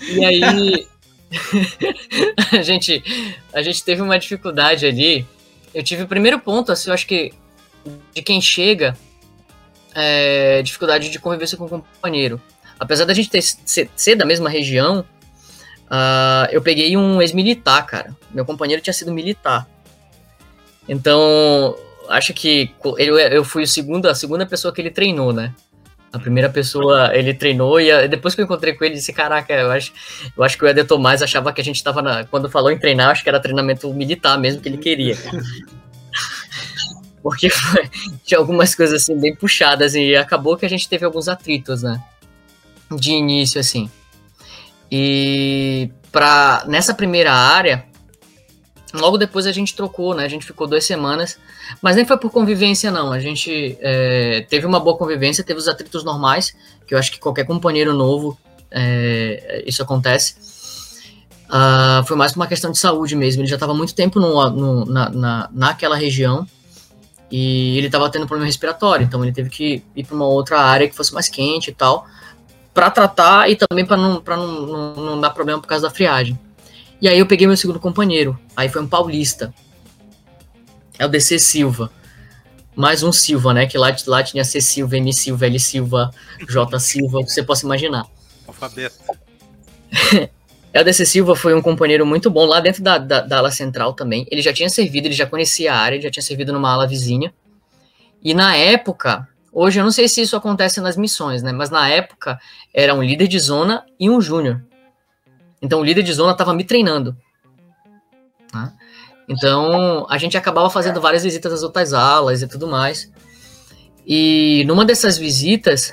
e aí. a, gente, a gente teve uma dificuldade ali. Eu tive o primeiro ponto, assim, eu acho que de quem chega, é, dificuldade de convivência com o companheiro. Apesar da gente ter, ser, ser da mesma região, Uh, eu peguei um ex-militar, cara. Meu companheiro tinha sido militar. Então, acho que eu, eu fui o segundo, a segunda pessoa que ele treinou, né? A primeira pessoa ele treinou e depois que eu encontrei com ele, disse: Caraca, eu acho, eu acho que o Eder Tomás achava que a gente tava na. Quando falou em treinar, acho que era treinamento militar mesmo que ele queria. Porque foi, tinha algumas coisas assim bem puxadas e acabou que a gente teve alguns atritos, né? De início, assim. E para nessa primeira área, logo depois a gente trocou, né? A gente ficou duas semanas, mas nem foi por convivência, não. A gente é, teve uma boa convivência, teve os atritos normais, que eu acho que qualquer companheiro novo é, isso acontece. Uh, foi mais por uma questão de saúde mesmo. Ele já estava muito tempo no, no, na, na, naquela região e ele estava tendo problema respiratório, então ele teve que ir para uma outra área que fosse mais quente e tal para tratar e também para não, não, não, não, dar problema por causa da friagem. E aí eu peguei meu segundo companheiro, aí foi um paulista. É o DC Silva. Mais um Silva, né? Que lá, lá tinha C Silva, M Silva, L Silva, J Silva, o que você possa imaginar. Alfabeto. É, o DC Silva foi um companheiro muito bom lá dentro da, da, da ala central também. Ele já tinha servido, ele já conhecia a área, ele já tinha servido numa ala vizinha. E na época, Hoje eu não sei se isso acontece nas missões, né? Mas na época era um líder de zona e um júnior. Então o líder de zona estava me treinando. Né? Então a gente acabava fazendo várias visitas às outras alas e tudo mais. E numa dessas visitas,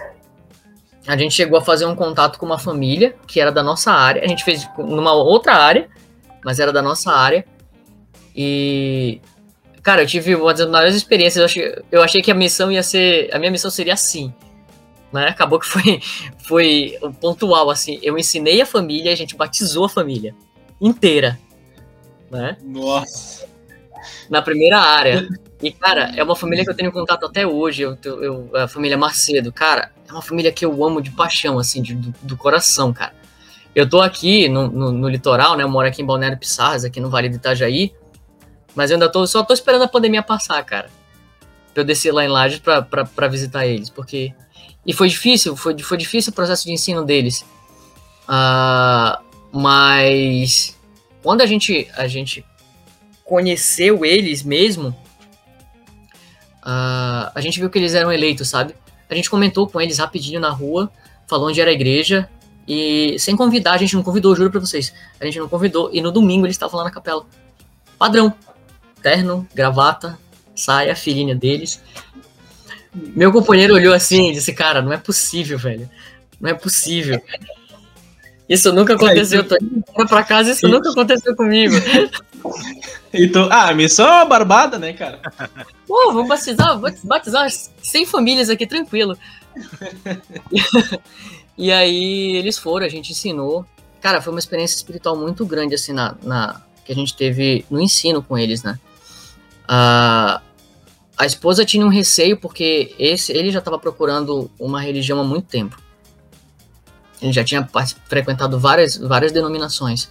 a gente chegou a fazer um contato com uma família que era da nossa área. A gente fez numa outra área, mas era da nossa área. E, cara, eu tive uma das maiores experiências. Eu achei, eu achei que a missão ia ser. A minha missão seria assim. Né? Acabou que foi, foi pontual, assim. Eu ensinei a família, a gente batizou a família inteira. Né? Nossa. Na primeira área. E, cara, é uma família que eu tenho contato até hoje, eu, eu, a família Macedo. Cara, é uma família que eu amo de paixão, assim, de, do, do, coração, cara. Eu tô aqui no, no, no, litoral, né? Eu moro aqui em Balneário Pissarras, aqui no Vale do Itajaí. Mas eu ainda tô, só tô esperando a pandemia passar, cara. Pra eu descer lá em Lages pra, pra, pra visitar eles, porque... E foi difícil, foi, foi difícil o processo de ensino deles. Uh, mas... Quando a gente, a gente conheceu eles mesmo uh, a gente viu que eles eram eleitos, sabe? A gente comentou com eles rapidinho na rua, falou onde era a igreja, e sem convidar, a gente não convidou, juro pra vocês. A gente não convidou, e no domingo eles estavam lá na capela. Padrão. Terno, gravata, saia, filhinha deles. Meu companheiro olhou assim e disse, cara, não é possível, velho. Não é possível. Isso nunca aconteceu. Eu tô indo pra casa, isso nunca aconteceu comigo. Então, ah, a missão é uma barbada, né, cara? Pô, vamos batizar, batizar 100 famílias aqui, tranquilo. e aí eles foram, a gente ensinou. Cara, foi uma experiência espiritual muito grande, assim, na, na que a gente teve no ensino com eles, né? Uh, a esposa tinha um receio porque esse, ele já estava procurando uma religião há muito tempo. Ele já tinha frequentado várias, várias denominações.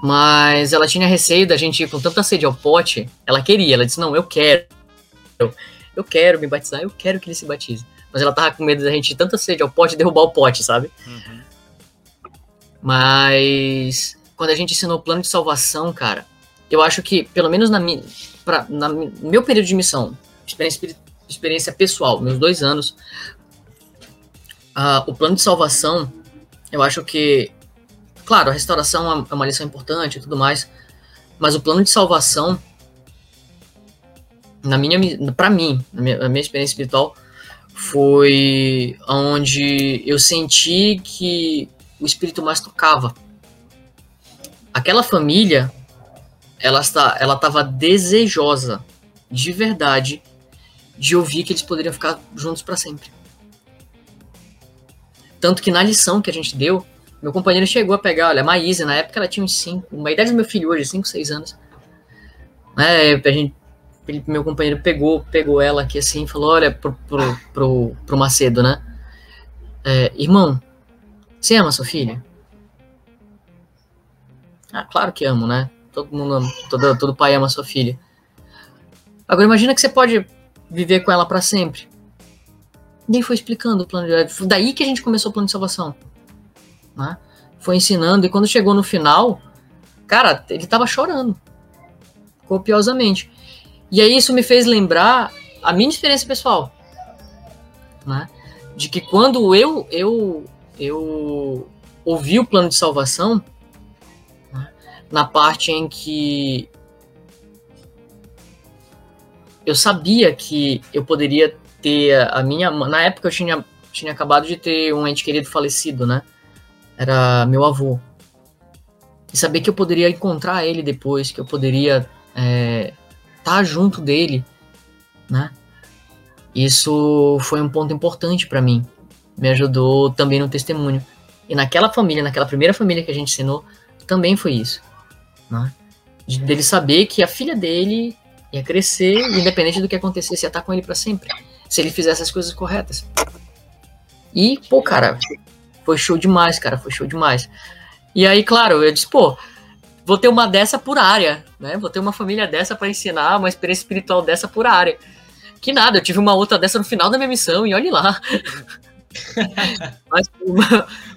Mas ela tinha receio da gente ir com tanta sede ao pote. Ela queria, ela disse: Não, eu quero. Eu quero me batizar, eu quero que ele se batize. Mas ela tava com medo da gente ir tanta sede ao pote derrubar o pote, sabe? Uhum. Mas quando a gente ensinou o plano de salvação, cara, eu acho que, pelo menos na pra, na meu período de missão, experiência, experiência pessoal, meus dois anos, uh, o plano de salvação, eu acho que Claro, a restauração é uma lição importante e tudo mais, mas o plano de salvação, na minha, para mim, na minha, na minha experiência espiritual, foi onde eu senti que o espírito mais tocava. Aquela família, ela está, ela estava desejosa, de verdade, de ouvir que eles poderiam ficar juntos para sempre. Tanto que na lição que a gente deu, meu companheiro chegou a pegar, olha, a Maísa, na época ela tinha uns 5, uma idade do meu filho hoje, 5, 6 anos. É, a gente, meu companheiro pegou, pegou ela aqui assim, falou, olha, pro, pro, pro, pro Macedo, né? É, irmão, você ama sua filha? Ah, claro que amo, né? Todo mundo ama, todo, todo pai ama sua filha. Agora imagina que você pode viver com ela para sempre. Nem foi explicando o plano de... Daí que a gente começou o plano de salvação né? Foi ensinando e quando chegou no final, cara, ele tava chorando copiosamente. E aí isso me fez lembrar a minha experiência pessoal, né? De que quando eu eu eu ouvi o plano de salvação? Na parte em que eu sabia que eu poderia ter a minha na época eu tinha tinha acabado de ter um ente querido falecido, né? era meu avô. E saber que eu poderia encontrar ele depois, que eu poderia estar é, tá junto dele, né? Isso foi um ponto importante para mim. Me ajudou também no testemunho. E naquela família, naquela primeira família que a gente ensinou, também foi isso. Né? De, dele saber que a filha dele ia crescer, independente do que acontecesse, ia estar com ele para sempre. Se ele fizesse as coisas corretas. E, pô, cara, foi show demais, cara, foi show demais. E aí, claro, eu disse, pô, vou ter uma dessa por área, né? Vou ter uma família dessa para ensinar, uma experiência espiritual dessa por área. Que nada, eu tive uma outra dessa no final da minha missão e olhe lá. mas,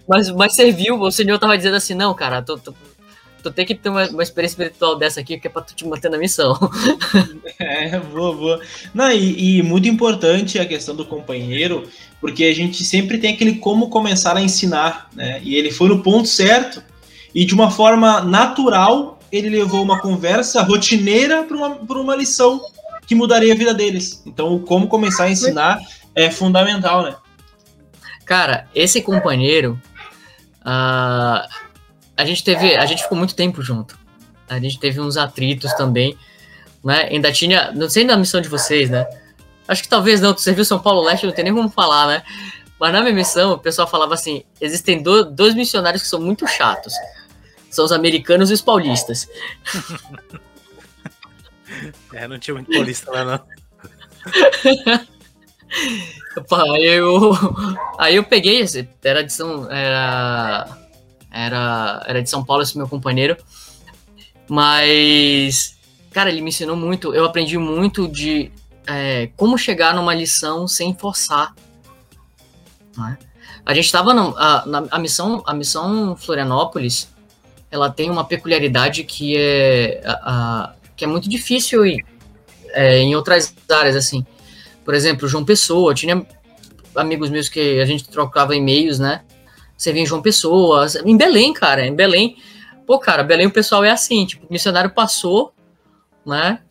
mas, mas serviu, o Senhor tava dizendo assim, não, cara, tô, tô, tu tem que ter uma, uma, experiência espiritual dessa aqui, que é pra tu te manter na missão. é, boa, boa. Não, e, e, muito importante a questão do companheiro, porque a gente sempre tem aquele como começar a ensinar, né? E ele foi no ponto certo, e de uma forma natural, ele levou uma conversa rotineira para uma, uma lição. que mudaria a vida deles. Então, como começar a ensinar é fundamental, né? Cara, esse companheiro, uh, a gente teve, a gente ficou muito tempo junto. A gente teve uns atritos também, né? Ainda tinha, não sei na missão de vocês, né? Acho que talvez não, tu serviu São Paulo Leste, não tem nem como falar, né? Mas na minha missão, o pessoal falava assim: existem do, dois missionários que são muito chatos. São os americanos e os paulistas. é, não tinha muito paulista lá, não. aí eu, aí eu peguei, era de São, era, era, era de São Paulo esse meu companheiro, mas, cara, ele me ensinou muito, eu aprendi muito de é, como chegar numa lição sem forçar, né? A gente estava na, na a missão, a missão Florianópolis, ela tem uma peculiaridade que é, a, a, que é muito difícil ir, é, em outras áreas, assim. Por exemplo, João Pessoa, tinha amigos meus que a gente trocava e-mails, né? Você via em João Pessoa, em Belém, cara, em Belém. Pô, cara, Belém o pessoal é assim, tipo, o missionário passou, né?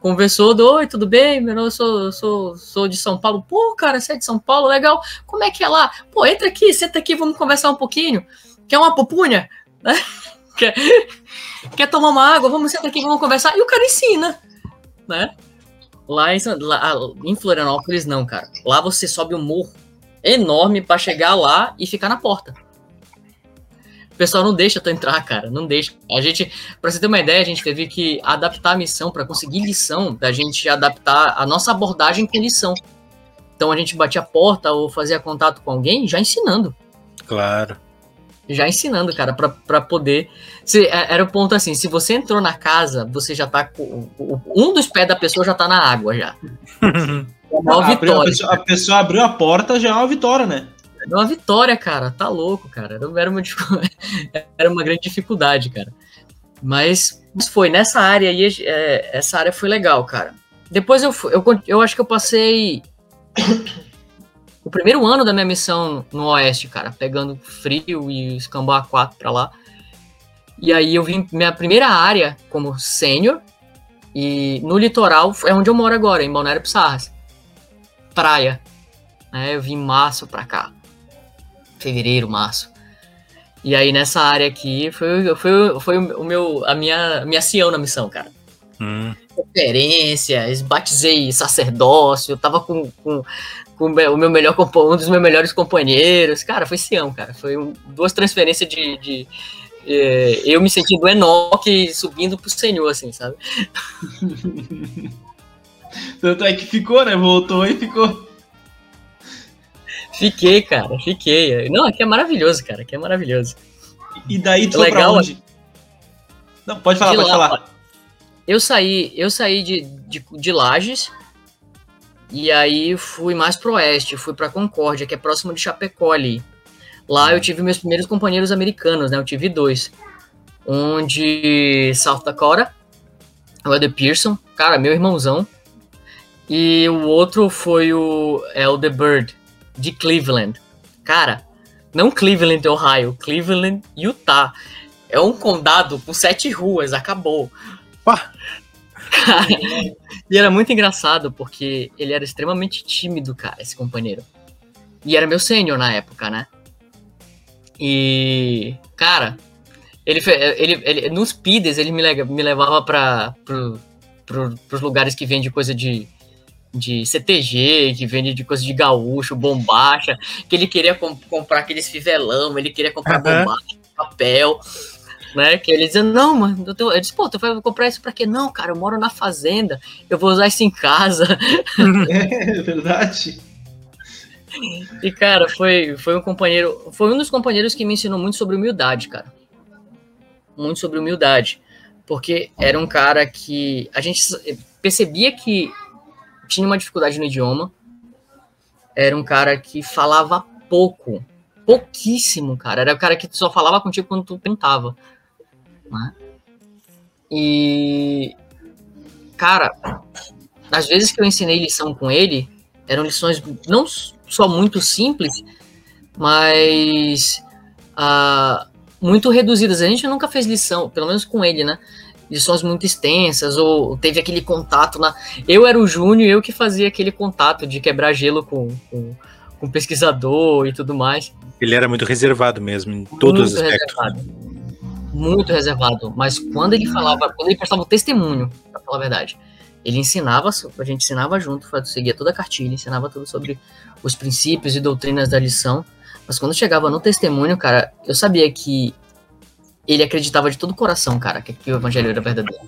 Conversou, oi, tudo bem? Meu nome, sou, sou, sou de São Paulo. Pô, cara, você é de São Paulo, legal. Como é que é lá? Pô, entra aqui, senta aqui, vamos conversar um pouquinho. Quer uma pupunha? Né? Quer, quer tomar uma água? Vamos sentar aqui, vamos conversar. E o cara ensina, né? Lá em, lá, em Florianópolis, não, cara. Lá você sobe um morro enorme para chegar lá e ficar na porta. O pessoal não deixa tu entrar, cara. Não deixa. A gente, pra você ter uma ideia, a gente teve que adaptar a missão para conseguir lição, da gente adaptar a nossa abordagem com lição. Então a gente batia a porta ou fazia contato com alguém já ensinando. Claro já ensinando, cara, para poder. Se, é, era o ponto assim: se você entrou na casa, você já tá com. Um dos pés da pessoa já tá na água já. É uma vitória. A pessoa, a pessoa, abriu a porta, já é uma vitória, né? É uma vitória, cara. Tá louco, cara. Era uma, era uma grande dificuldade, cara. Mas foi nessa área aí, é, essa área foi legal, cara. Depois eu, eu, eu acho que eu passei o primeiro ano da minha missão no Oeste, cara, pegando frio e escambau A4 pra lá. E aí eu vim minha primeira área como sênior e no litoral é onde eu moro agora, em Balneário Pissarras. Praia. É, eu vim em março pra cá. Fevereiro, março. E aí nessa área aqui foi, foi, foi o meu, a minha, minha Sião na missão, cara. Hum. Conferência, batizei sacerdócio, eu tava com, com com o meu melhor um dos meus melhores companheiros. Cara, foi Sião, cara. Foi um, duas transferências de, de é, eu me sentindo Enoque subindo pro Senhor, assim, sabe? Tanto é que ficou, né? Voltou e ficou. Fiquei, cara, fiquei. Não, aqui é maravilhoso, cara. Aqui é maravilhoso. E daí tu é foi legal, pra onde? Não, pode falar, pode lá, falar. Eu saí, eu saí de, de, de Lages e aí fui mais pro oeste, fui para Concórdia, que é próximo de Chapecó ali. Lá eu tive meus primeiros companheiros americanos, né? Eu tive dois. Um de South Dakota, o Ed Pearson, cara, meu irmãozão. E o outro foi o Elder Bird, de Cleveland. Cara, não Cleveland, Ohio, Cleveland, Utah. É um condado com sete ruas, acabou. Pá. Cara, e era muito engraçado, porque ele era extremamente tímido, cara, esse companheiro. E era meu sênior na época, né? E, cara, ele, ele, ele nos PIDES ele me, me levava para pro, pro, pros lugares que vende coisa de, de CTG, que vende de coisa de gaúcho, bombacha, que ele queria comp comprar aqueles fivelão, ele queria comprar uhum. bombacha, papel né? Que ele dizendo, não, mano, eu, tô... eu disse, pô, tu vai comprar isso pra quê? Não, cara, eu moro na fazenda, eu vou usar isso em casa. É, verdade. E, cara, foi, foi um companheiro, foi um dos companheiros que me ensinou muito sobre humildade, cara. Muito sobre humildade. Porque era um cara que a gente percebia que tinha uma dificuldade no idioma. Era um cara que falava pouco. Pouquíssimo, cara. Era o cara que só falava contigo quando tu tentava. Né? E, cara, as vezes que eu ensinei lição com ele, eram lições não só muito simples, mas uh, muito reduzidas. A gente nunca fez lição, pelo menos com ele, né? Lições muito extensas, ou teve aquele contato na. Eu era o Júnior, eu que fazia aquele contato de quebrar gelo com, com, com pesquisador e tudo mais. Ele era muito reservado mesmo, em todos muito os aspectos. Reservado. Muito reservado. Mas quando ele falava, quando ele prestava o testemunho, pra falar a verdade, ele ensinava, a gente ensinava junto, seguia toda a cartilha, ensinava tudo sobre os princípios e doutrinas da lição. Mas quando chegava no testemunho, cara, eu sabia que ele acreditava de todo o coração, cara, que, que o evangelho era verdadeiro.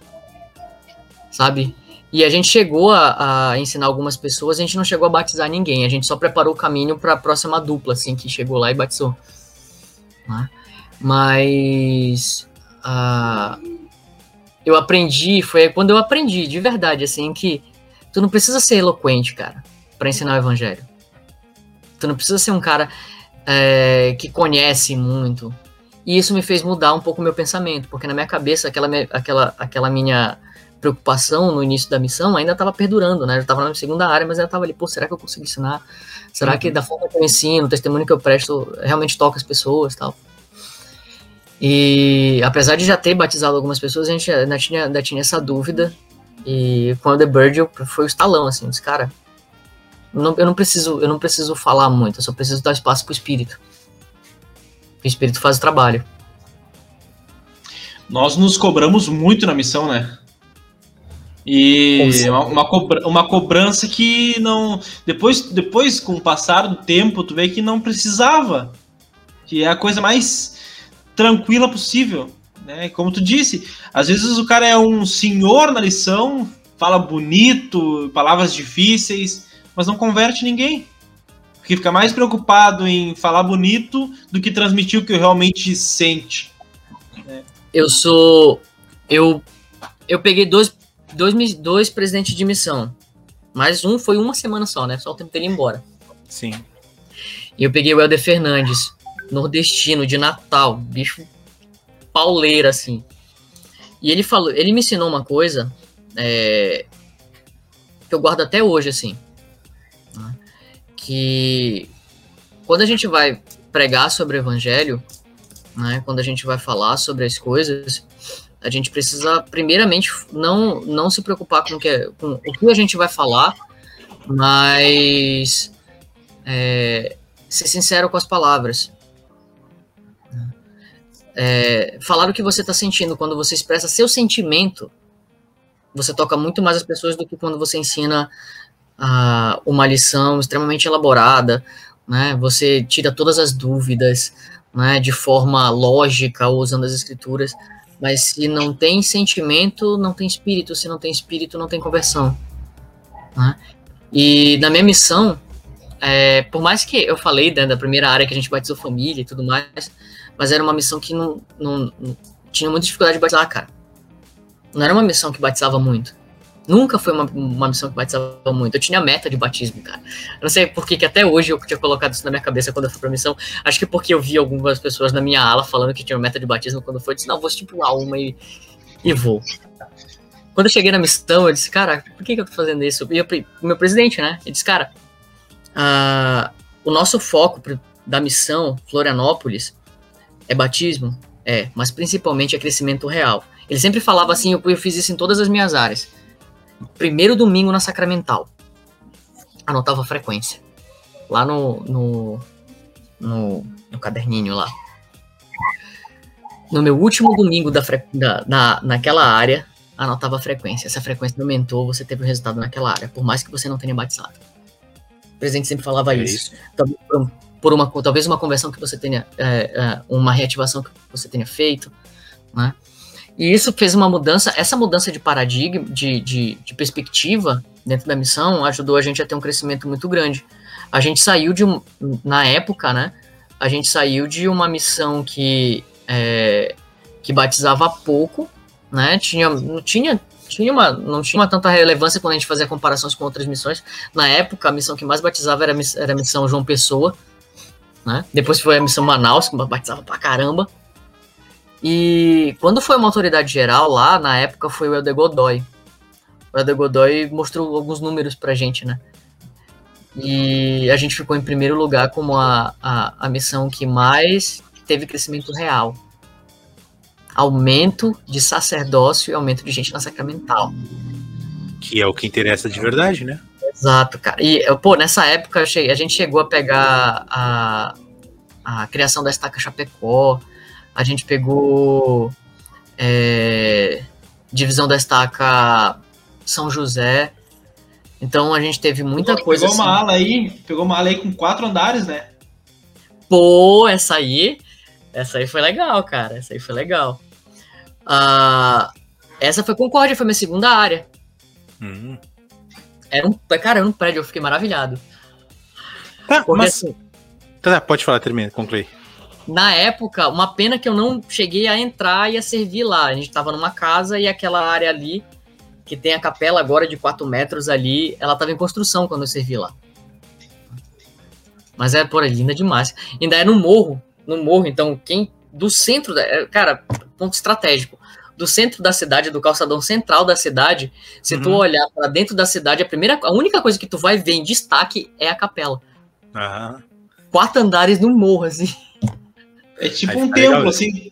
Sabe? E a gente chegou a, a, ensinar algumas pessoas, a gente não chegou a batizar ninguém, a gente só preparou o caminho para a próxima dupla, assim, que chegou lá e batizou. Né? Mas. Uh, eu aprendi, foi quando eu aprendi, de verdade, assim, que tu não precisa ser eloquente, cara, para ensinar o evangelho. Tu não precisa ser um cara é, que conhece muito. E isso me fez mudar um pouco o meu pensamento, porque na minha cabeça aquela, aquela, aquela minha preocupação no início da missão ainda estava perdurando, né? Eu estava na segunda área, mas eu estava ali, pô, será que eu consigo ensinar? Será que uhum. da forma que eu ensino, o testemunho que eu presto realmente toca as pessoas tal? E apesar de já ter batizado algumas pessoas, a gente ainda tinha, ainda tinha essa dúvida. E com o The Bird foi o estalão, assim, disse, cara, não, eu, não preciso, eu não preciso falar muito, eu só preciso dar espaço pro espírito. O espírito faz o trabalho. Nós nos cobramos muito na missão, né? E uma, uma, cobra, uma, cobrança que não. Depois, depois, com o passar do tempo, tu vê que não precisava. Que é a coisa mais tranquila possível. Né? Como tu disse, às vezes o cara é um senhor na lição, fala bonito, palavras difíceis, mas não converte ninguém. Porque fica mais preocupado em falar bonito do que transmitir o que realmente sente. Né? Eu sou. Eu, eu peguei dois, dois, dois presidentes de missão. Mas um foi uma semana só, né? Só o tempo dele ir embora. Sim. E eu peguei o Helder Fernandes nordestino, de Natal, bicho pauleira, assim. E ele falou, ele me ensinou uma coisa é, que eu guardo até hoje, assim. Que quando a gente vai pregar sobre o evangelho, né, quando a gente vai falar sobre as coisas, a gente precisa, primeiramente, não, não se preocupar com, que, com o que a gente vai falar, mas é, ser sincero com as palavras. É, falar o que você está sentindo. Quando você expressa seu sentimento, você toca muito mais as pessoas do que quando você ensina uh, uma lição extremamente elaborada, né? Você tira todas as dúvidas, né? De forma lógica usando as escrituras. Mas se não tem sentimento, não tem espírito. Se não tem espírito, não tem conversão. Né? E na minha missão, é, por mais que eu falei né, da primeira área que a gente batizou família e tudo mais, mas era uma missão que não, não, não tinha muita dificuldade de batizar, cara. Não era uma missão que batizava muito. Nunca foi uma, uma missão que batizava muito. Eu tinha meta de batismo, cara. Eu não sei por que, até hoje eu tinha colocado isso na minha cabeça quando eu fui pra missão. Acho que porque eu vi algumas pessoas na minha ala falando que tinha meta de batismo quando foi. Eu disse, não, vou estipular uma e, e vou. Quando eu cheguei na missão, eu disse, cara, por que, que eu tô fazendo isso? E o meu presidente, né? Ele disse, cara, uh, o nosso foco da missão Florianópolis é batismo? É, mas principalmente é crescimento real. Ele sempre falava assim, eu, eu fiz isso em todas as minhas áreas. Primeiro domingo na Sacramental. Anotava a frequência. Lá no, no, no, no caderninho lá. No meu último domingo da, da, na, naquela área, anotava a frequência. Se a frequência aumentou, você teve o um resultado naquela área, por mais que você não tenha batizado. O presidente sempre falava é isso. isso. Então, por uma talvez uma conversão que você tenha, é, é, uma reativação que você tenha feito, né? E isso fez uma mudança, essa mudança de paradigma, de, de, de, perspectiva dentro da missão ajudou a gente a ter um crescimento muito grande. A gente saiu de, na época, né? A gente saiu de uma missão que, é, que batizava pouco, né? Tinha, não tinha, tinha uma, não tinha uma tanta relevância quando a gente fazia comparações com outras missões. Na época, a missão que mais batizava era, era a missão João Pessoa, né? Depois foi a missão Manaus, que batizava pra caramba. E quando foi uma autoridade geral lá, na época foi o Helder Godoy. O Helder Godoy mostrou alguns números pra gente, né? E a gente ficou em primeiro lugar como a, a, a missão que mais teve crescimento real. aumento de sacerdócio e aumento de gente na sacramental. Que é o que interessa de verdade, né? Exato, cara. E, pô, nessa época a gente chegou a pegar a, a criação da estaca Chapecó, a gente pegou é, divisão da estaca São José. Então a gente teve muita pegou, coisa. Pegou assim. uma ala aí, pegou uma ala aí com quatro andares, né? Pô, essa aí, essa aí foi legal, cara. Essa aí foi legal. Uh, essa foi Concórdia, foi minha segunda área. Hum. Era um, cara, era um prédio, eu fiquei maravilhado. Tá, Porque, mas... assim, tá, pode falar, termina, conclui. Na época, uma pena que eu não cheguei a entrar e a servir lá. A gente tava numa casa e aquela área ali, que tem a capela agora de 4 metros ali, ela tava em construção quando eu servi lá. Mas é, por linda demais. Ainda é no morro, no morro, então quem do centro, da, é, cara, ponto estratégico do centro da cidade, do calçadão central da cidade, se uhum. tu olhar para dentro da cidade, a primeira, a única coisa que tu vai ver em destaque é a capela. Uhum. Quatro andares no morro, assim. É tipo Aí um templo, legal. assim.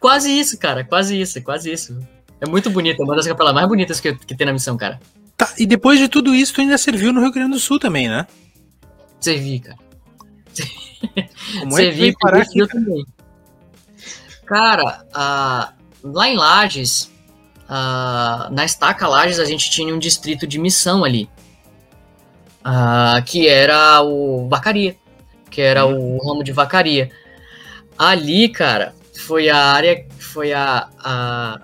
Quase isso, cara, quase isso, quase isso. É muito bonito, é uma das capelas mais bonitas que, que tem na missão, cara. Tá, e depois de tudo isso, tu ainda serviu no Rio Grande do Sul também, né? Servi, cara. Como é Servi que aqui, também. Cara, lá em Lages, uh, na estaca Lages, a gente tinha um distrito de missão ali, uh, que era o vacaria, que era o ramo de vacaria. Ali, cara, foi a área, foi a, a,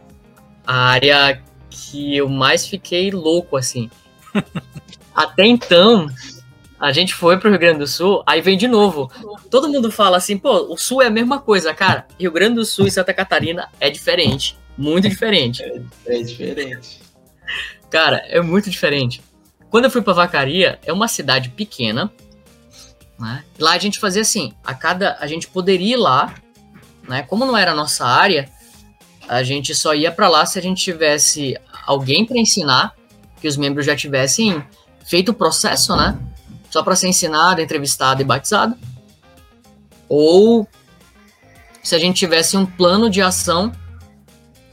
a área que eu mais fiquei louco, assim. Até então, a gente foi pro Rio Grande do Sul, aí vem de novo. Todo mundo fala assim, pô, o Sul é a mesma coisa, cara. Rio Grande do Sul e Santa Catarina é diferente. Muito diferente. É, é diferente. Cara, é muito diferente. Quando eu fui pra Vacaria, é uma cidade pequena. Né? Lá a gente fazia assim, a cada. A gente poderia ir lá, né? Como não era a nossa área, a gente só ia para lá se a gente tivesse alguém para ensinar, que os membros já tivessem feito o processo, né? só para ser ensinado, entrevistado e batizado, ou se a gente tivesse um plano de ação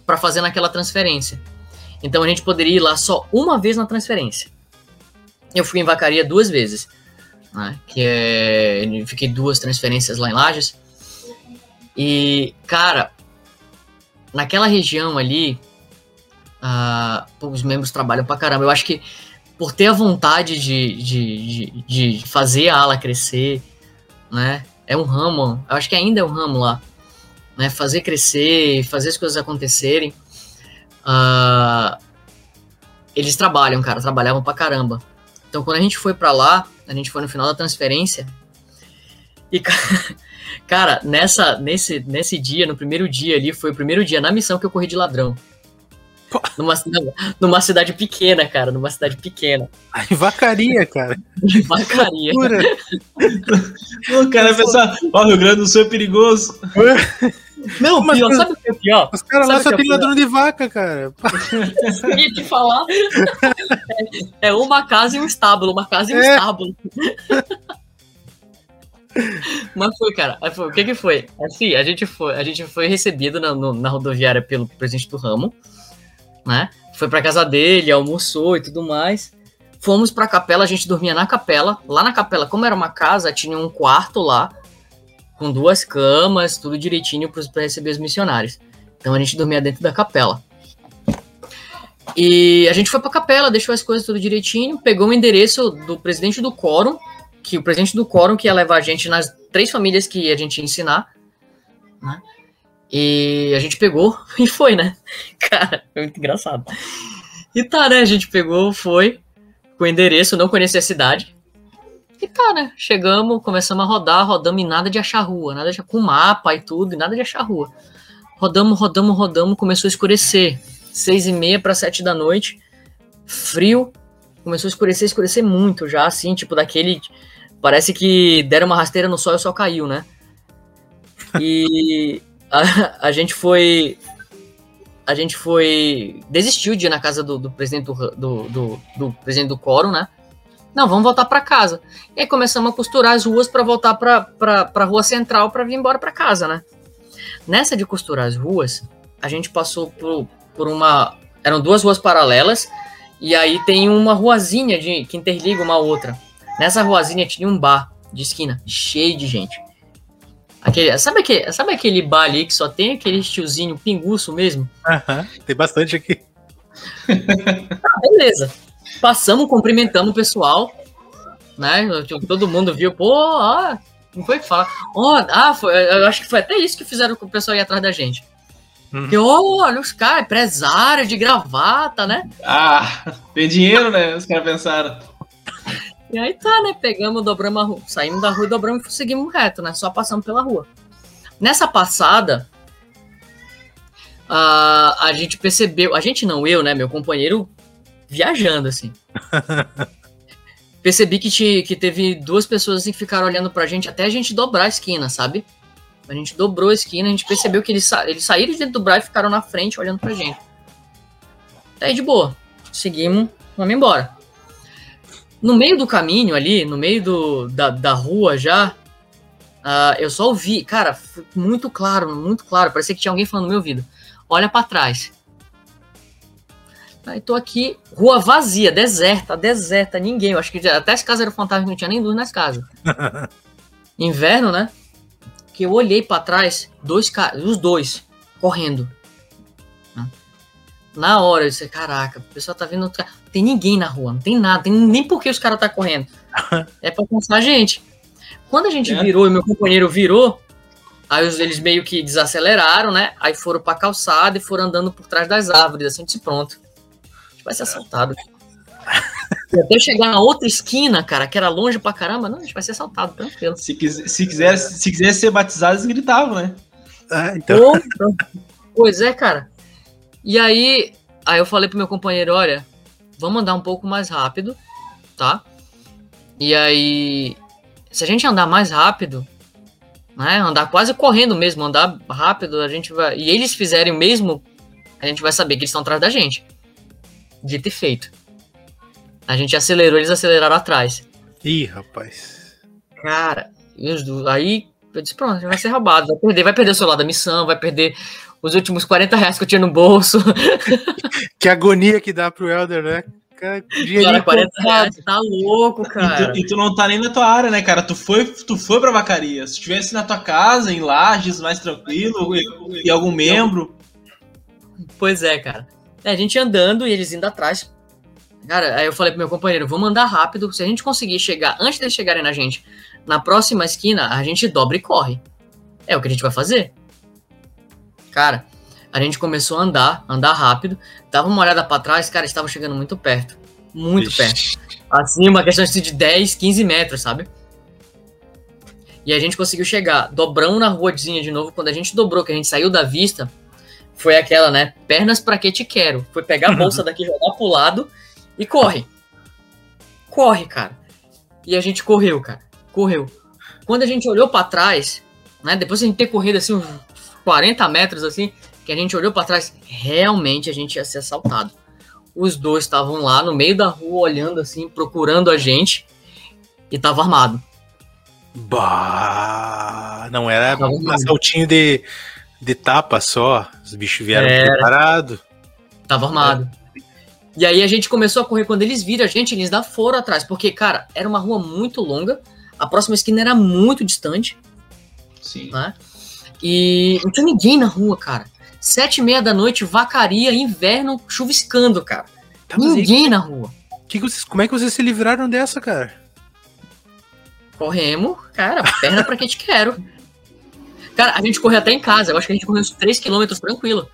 para fazer naquela transferência. Então a gente poderia ir lá só uma vez na transferência. Eu fui em Vacaria duas vezes, né? que é, fiquei duas transferências lá em Lages. E cara, naquela região ali, uh, os membros trabalham pra caramba. Eu acho que por ter a vontade de, de, de, de, fazer a ala crescer, né? É um ramo, eu acho que ainda é um ramo lá, né? Fazer crescer, fazer as coisas acontecerem. Uh, eles trabalham, cara, trabalhavam pra caramba. Então, quando a gente foi para lá, a gente foi no final da transferência. E, cara, nessa, nesse, nesse dia, no primeiro dia ali, foi o primeiro dia na missão que eu corri de ladrão. Numa, numa cidade pequena, cara. Numa cidade pequena. Ai, vacaria, cara. vacaria. o cara pensa, ó, o Rio Grande do Sul é perigoso. Não, mas pior, sabe o que é pior? Os caras lá só é tem ladrão de vaca, cara. Eu ia te falar. É, é, uma casa e um estábulo, uma casa e um é. estábulo. Mas foi, cara. Foi, o que que foi? Assim, a gente foi, a gente foi recebido na, no, na rodoviária pelo presidente do ramo né? Foi pra casa dele, almoçou e tudo mais. Fomos pra capela, a gente dormia na capela. Lá na capela, como era uma casa, tinha um quarto lá, com duas camas, tudo direitinho para receber os missionários. Então a gente dormia dentro da capela. E a gente foi pra capela, deixou as coisas tudo direitinho, pegou o endereço do presidente do quórum, que o presidente do quórum que ia levar a gente nas três famílias que a gente ia ensinar, né? E a gente pegou e foi, né? Cara, muito engraçado. E tá, né? A gente pegou, foi, com o endereço, não conhecia a cidade. E tá, né? Chegamos, começamos a rodar, rodamos e nada de achar rua, nada de com mapa e tudo, e nada de achar rua. Rodamos, rodamos, rodamos, começou a escurecer. Seis e meia para sete da noite, frio, começou a escurecer, escurecer muito já, assim, tipo daquele. Parece que deram uma rasteira no sol e o sol caiu, né? E a, a gente foi a gente foi desistiu de ir na casa do, do presidente do, do, do, do, presidente do quórum, né? Não, vamos voltar para casa. E aí começamos a costurar as ruas para voltar para a rua central para vir embora para casa, né? Nessa de costurar as ruas, a gente passou por, por uma. Eram duas ruas paralelas, e aí tem uma ruazinha de, que interliga uma a outra. Nessa ruazinha tinha um bar de esquina, cheio de gente. Aquele, sabe, aquele, sabe aquele bar ali que só tem aquele tiozinho pinguço mesmo? Aham, tem bastante aqui. Ah, beleza. Passamos, cumprimentamos o pessoal, né? Todo mundo viu, pô, ó, não foi que fala. Ah, foi, eu acho que foi até isso que fizeram com o pessoal ir atrás da gente. Uhum. Porque, ó, olha os caras, empresário de gravata, né? Ah, tem dinheiro, né? Os caras pensaram. E aí tá, né? Pegamos, dobramos a rua, saímos da rua e dobramos e seguimos reto, né? Só passamos pela rua. Nessa passada, a, a gente percebeu, a gente não, eu, né? Meu companheiro viajando, assim. Percebi que, te, que teve duas pessoas assim, que ficaram olhando pra gente até a gente dobrar a esquina, sabe? A gente dobrou a esquina, a gente percebeu que eles, sa eles saíram de dentro do braço e ficaram na frente olhando pra gente. Aí de boa, seguimos, vamos embora. No meio do caminho ali, no meio do, da, da rua já, uh, eu só ouvi, cara, muito claro, muito claro, parecia que tinha alguém falando no meu ouvido. Olha para trás. Aí tô aqui, rua vazia, deserta, deserta, ninguém. Eu acho que até as casas eram fantasmas, não tinha nem luz nas casas. Inverno, né? Que eu olhei para trás, dois os dois, correndo. Na hora eu disse, caraca, o pessoal tá vendo. Tem ninguém na rua, não tem nada, tem nem por que os caras tá correndo. é pra cansar a gente. Quando a gente É. virou e meu companheiro virou, aí eles meio que desaceleraram, né? Aí foram pra calçada e foram andando por trás das árvores, assim, disse, pronto. Vai ser assaltado. E até chegar na outra esquina, cara, que era longe pra caramba, não, a gente vai ser assaltado, tranquilo. Se, quis, se, quiser, se quisesse ser batizado, eles gritavam, né? Ah, então, Pô, pois é, cara. E aí, aí eu falei pro meu companheiro, olha, vamos andar um pouco mais rápido, tá? E aí, se a gente andar mais rápido, né, andar quase correndo mesmo, andar rápido, a gente vai, e eles fizerem o mesmo, a gente vai saber que eles estão atrás da gente. Dito e feito. A gente acelerou, eles aceleraram atrás. ih, rapaz. Cara, e aí eu disse, pronto, vai ser roubado, vai perder, vai perder o celular da missão, vai perder os últimos 40 reais que eu tinha no bolso. Que agonia que dá pro Elder, né? Cara, dinheirinho Cara, 40 contado. reais, tá louco, E cara. tu, e tu não tá nem na tua área, né, cara? Tu foi, tu foi pra vacaria. Se estivesse na tua casa, em Lages, mais tranquilo, e, e algum membro. Pois é, cara. É, a gente andando e eles indo atrás. Cara, aí eu falei pro meu companheiro, vamos andar rápido. Se a gente conseguir chegar, antes deles chegarem na gente, na próxima esquina, a gente dobra e corre. É o que a gente vai fazer. Cara, a gente começou a andar, andar rápido. Dava uma olhada pra trás, cara, estava chegando muito perto. Muito perto. Vixe. Assim, uma questão de 10, 15 metros, sabe? E a gente conseguiu chegar. Dobramos na ruazinha de novo. Quando a gente dobrou, que a gente saiu da vista, foi aquela, né? Pernas pra que te quero. Foi pegar a bolsa daqui, jogar pro lado e corre. Corre, cara. E a gente correu, cara. Correu. Quando a gente olhou pra trás, né? Depois de a gente ter corrido assim uns 40 metros assim, que a gente olhou pra trás, realmente a gente ia ser assaltado. Os dois estavam lá no meio da rua olhando assim, procurando a gente e tava armado. Bah, não era um assaltinho de, de tapa só. Os bichos vieram Era. preparados. Tava armado. E aí a gente começou a correr. Quando eles viram a gente, eles ainda foram atrás. Porque, cara, era uma rua muito longa. A próxima esquina era muito distante. Sim. né? E não tinha ninguém na rua, cara. Sete e meia da noite, vacaria, inverno, chuviscando, cara. Tá, mas aí, ninguém na rua. que que vocês- como é que vocês se livraram dessa, cara? Corremos, cara, perna pra que te quero. Cara, a gente correu até em casa. Eu acho que a gente correu uns 3km tranquilo.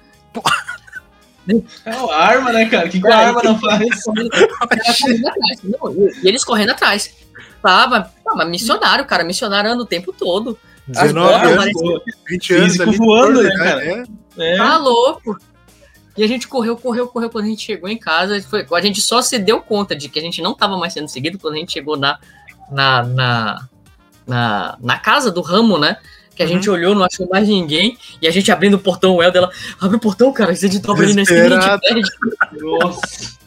É uma arma, né, cara? O que, que a Cara, arma não faz? e eles correndo atrás. Tá, mas, mas missionário, cara, missionário anda o tempo todo. 19 bolas, anos, parece- 20 anos ali. voando, né, né, cara? é. É. Tá louco. E a gente correu, correu, correu. Quando a gente chegou em casa, foi, a gente só se deu conta de que a gente não tava mais sendo seguido quando a gente chegou na, na, na, na, na casa do ramo, né? Que a gente olhou, não achou mais ninguém. E a gente abrindo o portão, o Helder, ela abre o portão, cara. Você de dobra ali Desesperado. pega. Nossa.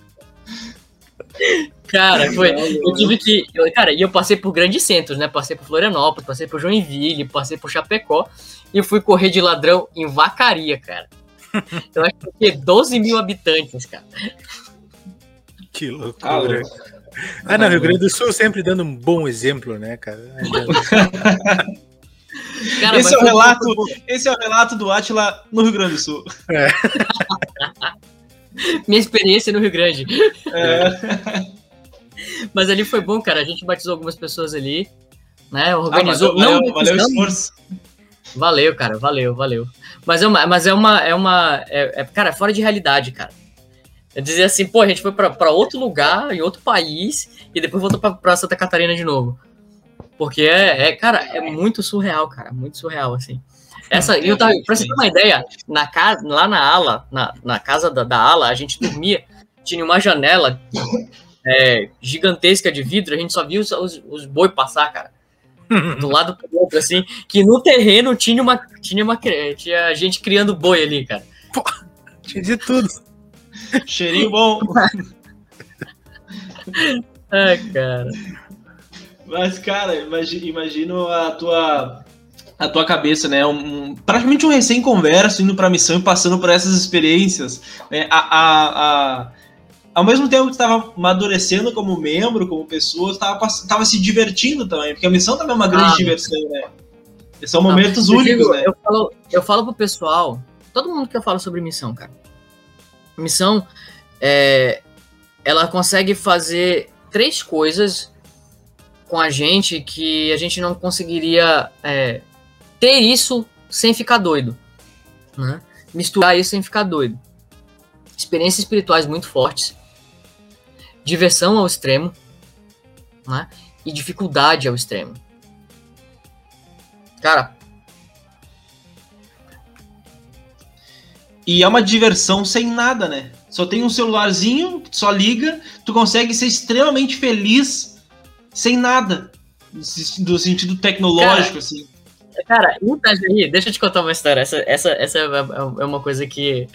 Cara, foi. Eu tive que. eu- cara, e eu passei por grandes centros, né? Passei por Florianópolis, passei por Joinville, passei por Chapecó. E fui correr de ladrão em Vacaria, cara. Eu acho que tinha 12 mil habitantes, cara. Que Ah, loucura. louco. Ah, não, Rio Grande do Sul sempre dando um bom exemplo, né, cara? Cara, esse é o relato, esse é o relato do Atila no Rio Grande do Sul. Minha experiência no Rio Grande. É. Mas ali foi bom, cara. A gente batizou algumas pessoas ali, né? Ah, Organizou. valeu, não, valeu, valeu o esforço. Valeu, cara, valeu, valeu. Mas é uma, mas é uma, é uma, é, é- cara, fora de realidade, cara. Eu dizer assim, pô, a gente foi pra, pra outro lugar, em outro país, e depois voltou pra, pra Santa Catarina de novo. Porque é, é, cara, é muito surreal, cara, muito surreal, assim. Essa, eu tava, pra você ter uma ideia, na casa, lá na ala, na, na casa da, da ala, a gente dormia, tinha uma janela é, gigantesca de vidro, a gente só via os, os, os boi passar, cara do lado pro outro, assim, que no terreno tinha uma, tinha uma tinha gente criando boi ali, cara. Tinha de tudo. Cheirinho bom. Ai, cara. Mas, cara, imagi- imagino a tua, a tua cabeça, né? Um, praticamente um recém-converso indo pra missão e passando por essas experiências. Né? A, a, a- ao mesmo tempo que estava amadurecendo como membro, como pessoa, tu tava, se divertindo também, porque a missão também é uma grande Ah, diversão, né? São momentos Eu únicos, digo, né? Eu falo, eu falo pro pessoal, todo mundo que eu falo sobre missão, cara. Missão, é, ela consegue fazer três coisas com a gente que a gente não conseguiria é, ter isso sem ficar doido. Né? Misturar isso sem ficar doido. Experiências espirituais muito fortes, diversão ao extremo né? e dificuldade ao extremo. Cara, E é uma diversão sem nada, né? Só tem um celularzinho, só liga, tu consegue ser extremamente feliz sem nada. Do sentido tecnológico, assim. Cara, em Itajaí, deixa eu te contar uma história. Essa, essa, essa é é uma coisa que,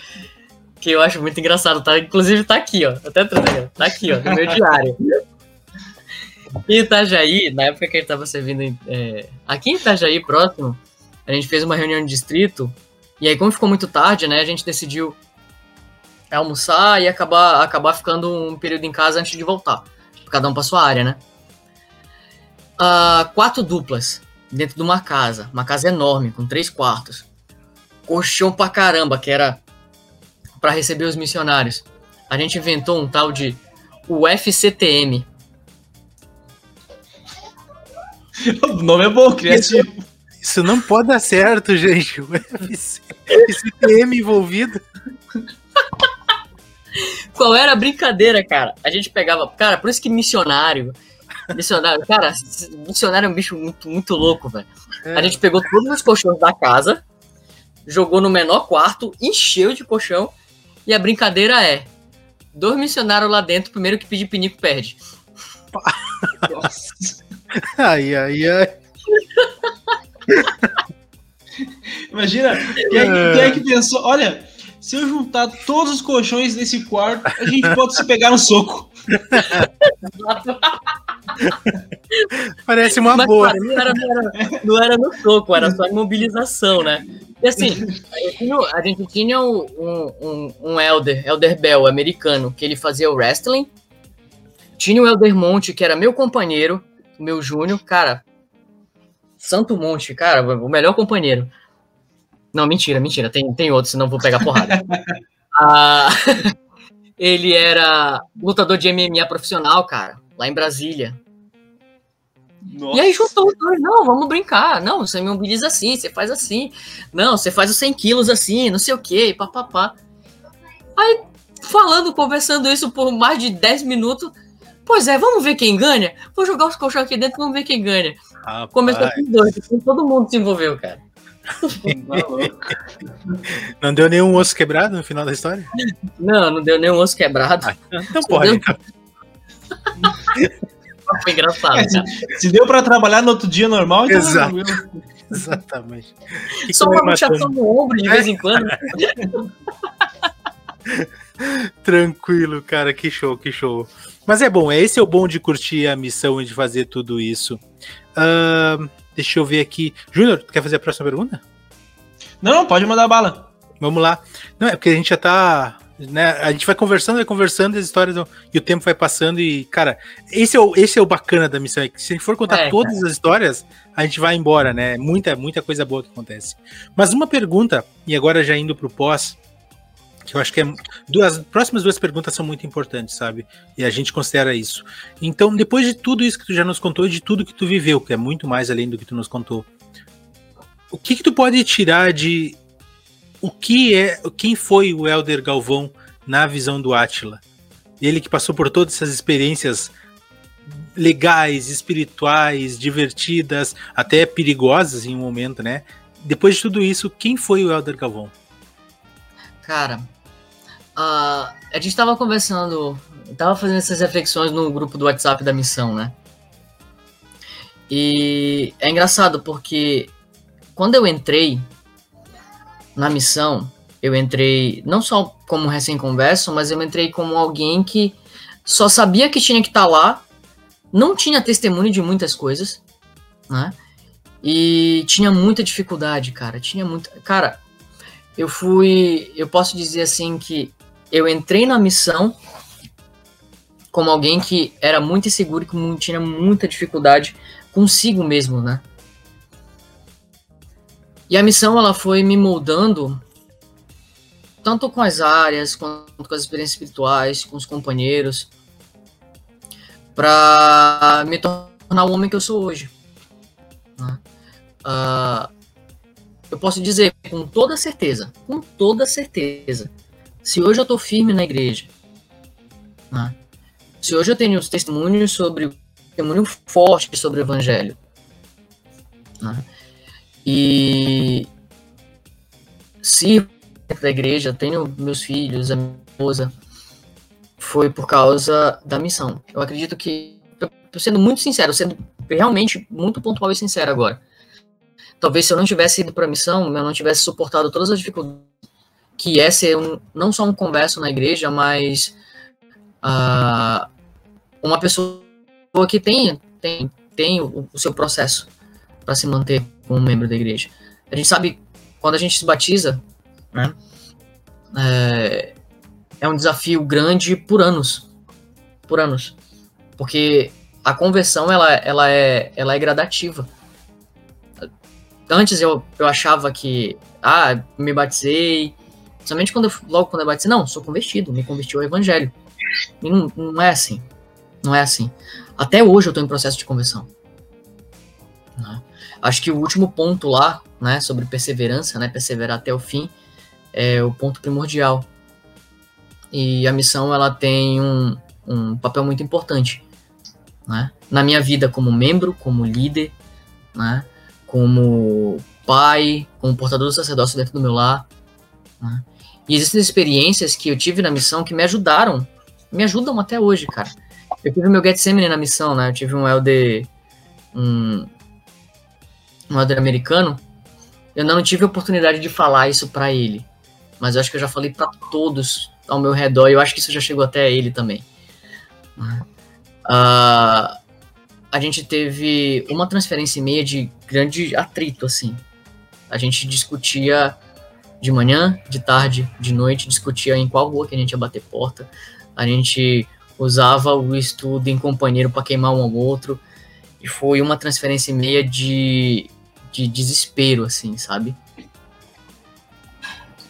que eu acho muito engraçado, tá? Inclusive tá aqui, ó. Até trazer, tá aqui, ó, no meu diário. Em Itajaí, na época que a gente tava servindo é, aqui em Itajaí, próximo, a gente fez uma reunião de distrito, e aí como ficou muito tarde, né, a gente decidiu almoçar e acabar, acabar ficando um período em casa antes de voltar. Cada um pra sua área, né? Ah, quatro duplas dentro de uma casa. Uma casa enorme, com três quartos. Colchão pra caramba, que era para receber os missionários. A gente inventou um tal de UFCTM. O nome é bom, criativo. Isso não pode dar certo, gente. O UFC, esse TM envolvido. Qual era a brincadeira, cara? A gente pegava. Cara, por isso que missionário. Missionário, cara, missionário é um bicho muito, muito louco, velho. A gente pegou todos os colchões da casa, jogou no menor quarto, encheu de colchão, e a brincadeira é: dois missionários lá dentro, primeiro que pedir pinico perde. Nossa. Ai, ai, ai. Imagina, quem é, que, quem é que pensou? Olha, se eu juntar todos os colchões desse quarto, a gente pode se pegar no soco. Parece uma Mas, boa. cara, não, era, não, era, não era no soco, era só imobilização, né? E assim, a gente tinha um, um, um Elder, Elder Bell, americano, que ele fazia o wrestling. Tinha o Elder Monte, que era meu companheiro, meu Júnior, cara. Santo Monte, cara, o melhor companheiro. Não, mentira, mentira, tem, tem outro, senão vou pegar porrada. Ah, ele era lutador de MMA profissional, cara, lá em Brasília. Nossa. E aí juntou os dois, não, vamos brincar. Não, você me mobiliza assim, você faz assim. Não, você faz os 100 quilos assim, não sei o que, papapá. Aí, falando, conversando isso por mais de 10 minutos. Pois é, vamos ver quem ganha? Vou jogar os colchões aqui dentro, vamos ver quem ganha. Rapaz, Começou com os dois, assim, todo mundo se envolveu, cara. Não deu nenhum osso quebrado no final da história? Não, não deu nenhum osso quebrado. Ah, então pode. Então. Foi engraçado, cara. Se deu pra trabalhar no outro dia normal, então Exato. tranquilo. Exatamente. Que Só uma luxação no ombro de vez em quando. Tranquilo, cara, que show, que show. Mas é bom, é esse é o bom de curtir a missão e de fazer tudo isso. Uh, deixa eu ver aqui. Júnior, quer fazer a próxima pergunta? Não, pode mandar bala. Vamos lá. Não, é porque a gente já tá. Né, a gente vai conversando, vai conversando, as histórias e o tempo vai passando. E, cara, esse é o, esse é o bacana da missão. É que se a gente for contar é, todas cara. as histórias, a gente vai embora, né? Muita, muita coisa boa que acontece. Mas uma pergunta, e agora já indo pro pós, que eu acho que é duas próximas duas perguntas são muito importantes, sabe? E a gente considera isso. Então, depois de tudo isso que tu já nos contou, de tudo que tu viveu, que é muito mais além do que tu nos contou, o que que tu pode tirar de o que é, quem foi o Elder Galvão na visão do Átila? Ele que passou por todas essas experiências legais, espirituais, divertidas, até perigosas em um momento, né? Depois de tudo isso, quem foi o Elder Galvão? Cara, uh, a gente tava conversando, tava fazendo essas reflexões no grupo do WhatsApp da missão, né? E é engraçado porque quando eu entrei na missão, eu entrei não só como recém-converso, mas eu entrei como alguém que só sabia que tinha que estar tá lá, não tinha testemunho de muitas coisas, né? E tinha muita dificuldade, cara. Tinha muita. Cara, eu fui. Eu posso dizer assim que eu entrei na missão como alguém que era muito inseguro e que tinha muita dificuldade consigo mesmo, né? E a missão ela foi me moldando tanto com as áreas, quanto com as experiências espirituais, com os companheiros, para me tornar o homem que eu sou hoje. Né? Uh, eu posso dizer com toda certeza, com toda certeza, se hoje eu estou firme na igreja, né? se hoje eu tenho os testemunhos sobre, testemunho forte sobre o evangelho, né? e se da igreja, tenho meus filhos, a minha esposa, foi por causa da missão. Eu acredito que, sendo muito sincero, sendo realmente muito pontual e sincero agora, talvez se eu não tivesse ido para a missão, eu não tivesse suportado todas as dificuldades que é ser um, não só um converso na igreja, mas uh, uma pessoa que tem, tem, tem o, o seu processo para se manter como membro da igreja. A gente sabe, quando a gente se batiza, né, é, é um desafio grande por anos, por anos, porque a conversão ela, ela, é, ela é gradativa Antes eu, eu achava que, ah, me batizei. Somente quando eu, logo quando eu batizei, não, sou convertido, me converti ao evangelho. E não, não é assim. Não é assim. Até hoje eu estou em processo de conversão. Né? Acho que o último ponto lá, né, sobre perseverança, né, perseverar até o fim, é o ponto primordial. E a missão ela tem um, um papel muito importante, né? Na minha vida como membro, como líder, né? Como pai, como portador do sacerdócio dentro do meu lar. Né? E existem experiências que eu tive na missão que me ajudaram, me ajudam até hoje, cara. Eu tive meu Getsemane na missão, né? Eu tive um elder, um, um elder americano. Eu não tive a oportunidade de falar isso para ele, mas eu acho que eu já falei para todos ao meu redor. E eu acho que isso já chegou até ele também. Uh, a gente teve uma transferência e meia de grande atrito, assim. A gente discutia de manhã, de tarde, de noite, discutia em qual rua que a gente ia bater porta. A gente usava o estudo em companheiro para queimar um ao outro. E foi uma transferência e meia de, de desespero, assim, sabe?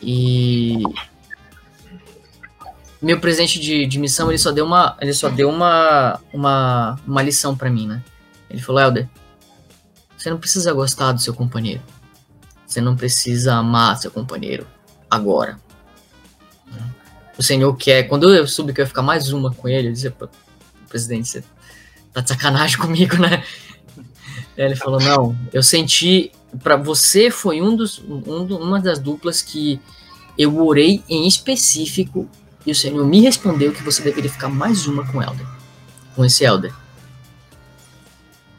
E meu presente de, de missão ele só deu uma ele só deu uma uma, uma lição para mim, né? Ele falou, Helder, você não precisa gostar do seu companheiro. Você não precisa amar seu companheiro agora. O Senhor quer. Quando eu soube que eu ia ficar mais uma com ele, eu disse, presidente, você tá de sacanagem comigo, né? ele falou, não, eu senti. para você foi um dos, um, uma das duplas que eu orei em específico e o Senhor me respondeu que você deveria ficar mais uma com Elder, com esse Elder.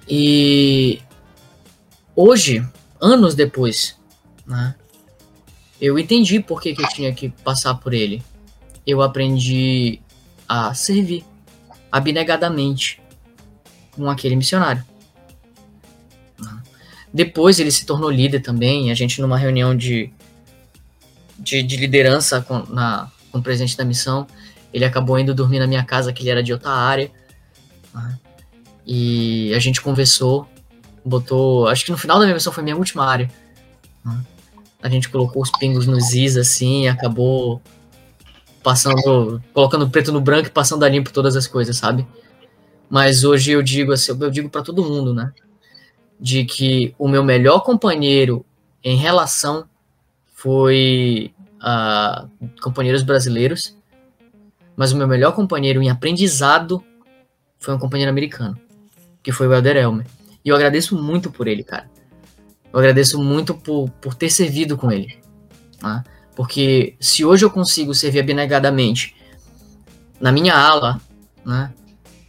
E hoje, anos depois, né, eu entendi por que, que eu tinha que passar por ele. Eu aprendi a servir. abnegadamente com aquele missionário. Depois ele se tornou líder também, a gente numa reunião de, de, de liderança com, na, com o presidente da missão, ele acabou indo dormir na minha casa, que ele era de outra área. Né? E a gente conversou, botou. Acho que no final da minha missão foi minha última área. Né? A gente colocou os pingos nos is assim, acabou passando, colocando preto no branco e passando a limpo todas as coisas, sabe? Mas hoje eu digo assim, eu digo para todo mundo, né? De que o meu melhor companheiro em relação foi a companheiros brasileiros, mas o meu melhor companheiro em aprendizado foi um companheiro americano, que foi o Elder Elmer. E eu agradeço muito por ele, cara. Eu agradeço muito por, por ter servido com ele. Tá? Porque se hoje eu consigo servir abnegadamente na minha ala, né?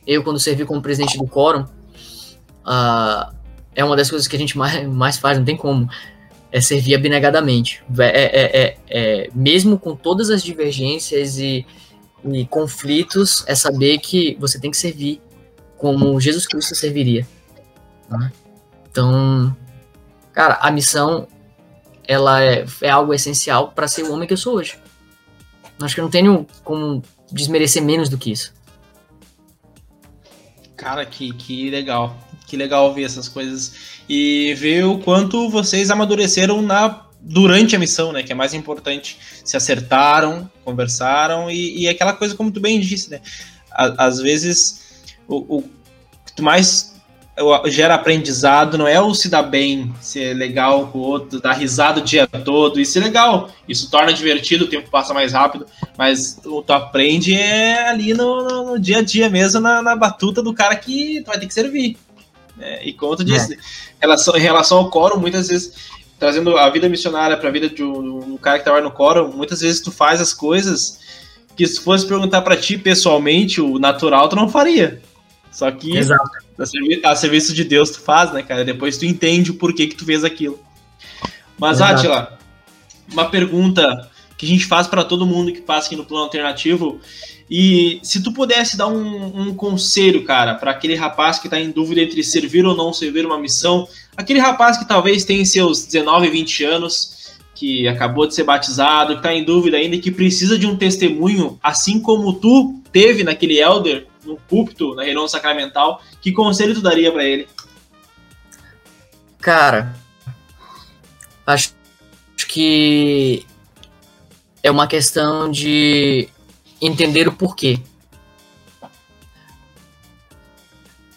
Eu, quando servi como presidente do quórum, uh, é uma das coisas que a gente mais, mais faz, não tem como é servir abnegadamente. É, é, é, é, mesmo com todas as divergências e, e conflitos, é saber que você tem que servir como Jesus Cristo serviria. Né? Então, cara, a missão ela é, é algo essencial para ser o homem que eu sou hoje. Acho que eu não tenho como desmerecer menos do que isso. Cara, que, que legal. Que legal ver essas coisas e ver o quanto vocês amadureceram na durante a missão, né? Que é mais importante. Se acertaram, conversaram e, e aquela coisa como tu bem disse, né? Às vezes o, o que mais gera aprendizado não é o se dar bem, ser legal com o outro, dar risada o dia todo, isso é legal, isso torna divertido, o tempo passa mais rápido, mas o tu aprende é ali no, no, no dia a dia mesmo, na, na, batuta do cara que tu vai ter que servir. É, e como tu disse, é. relação, em relação ao coro, muitas vezes, trazendo a vida missionária para a vida de um, um, cara que trabalha no coro, muitas vezes tu faz as coisas que se fosse perguntar para ti pessoalmente, o natural tu não faria. Só que a, servi a, serviço de Deus tu faz, né, cara? Depois tu entende o porquê que tu fez aquilo. Mas, Exato. Atila, uma pergunta que a gente faz para todo mundo que passa aqui no plano alternativo e se tu pudesse dar um, um conselho, cara, para aquele rapaz que está em dúvida entre servir ou não servir uma missão, aquele rapaz que talvez tenha seus 19, 20 anos, que acabou de ser batizado, que está em dúvida ainda, que precisa de um testemunho, assim como tu teve naquele elder no púlpito, na reunião sacramental, que conselho tu daria para ele? Cara, acho que é uma questão de entender o porquê.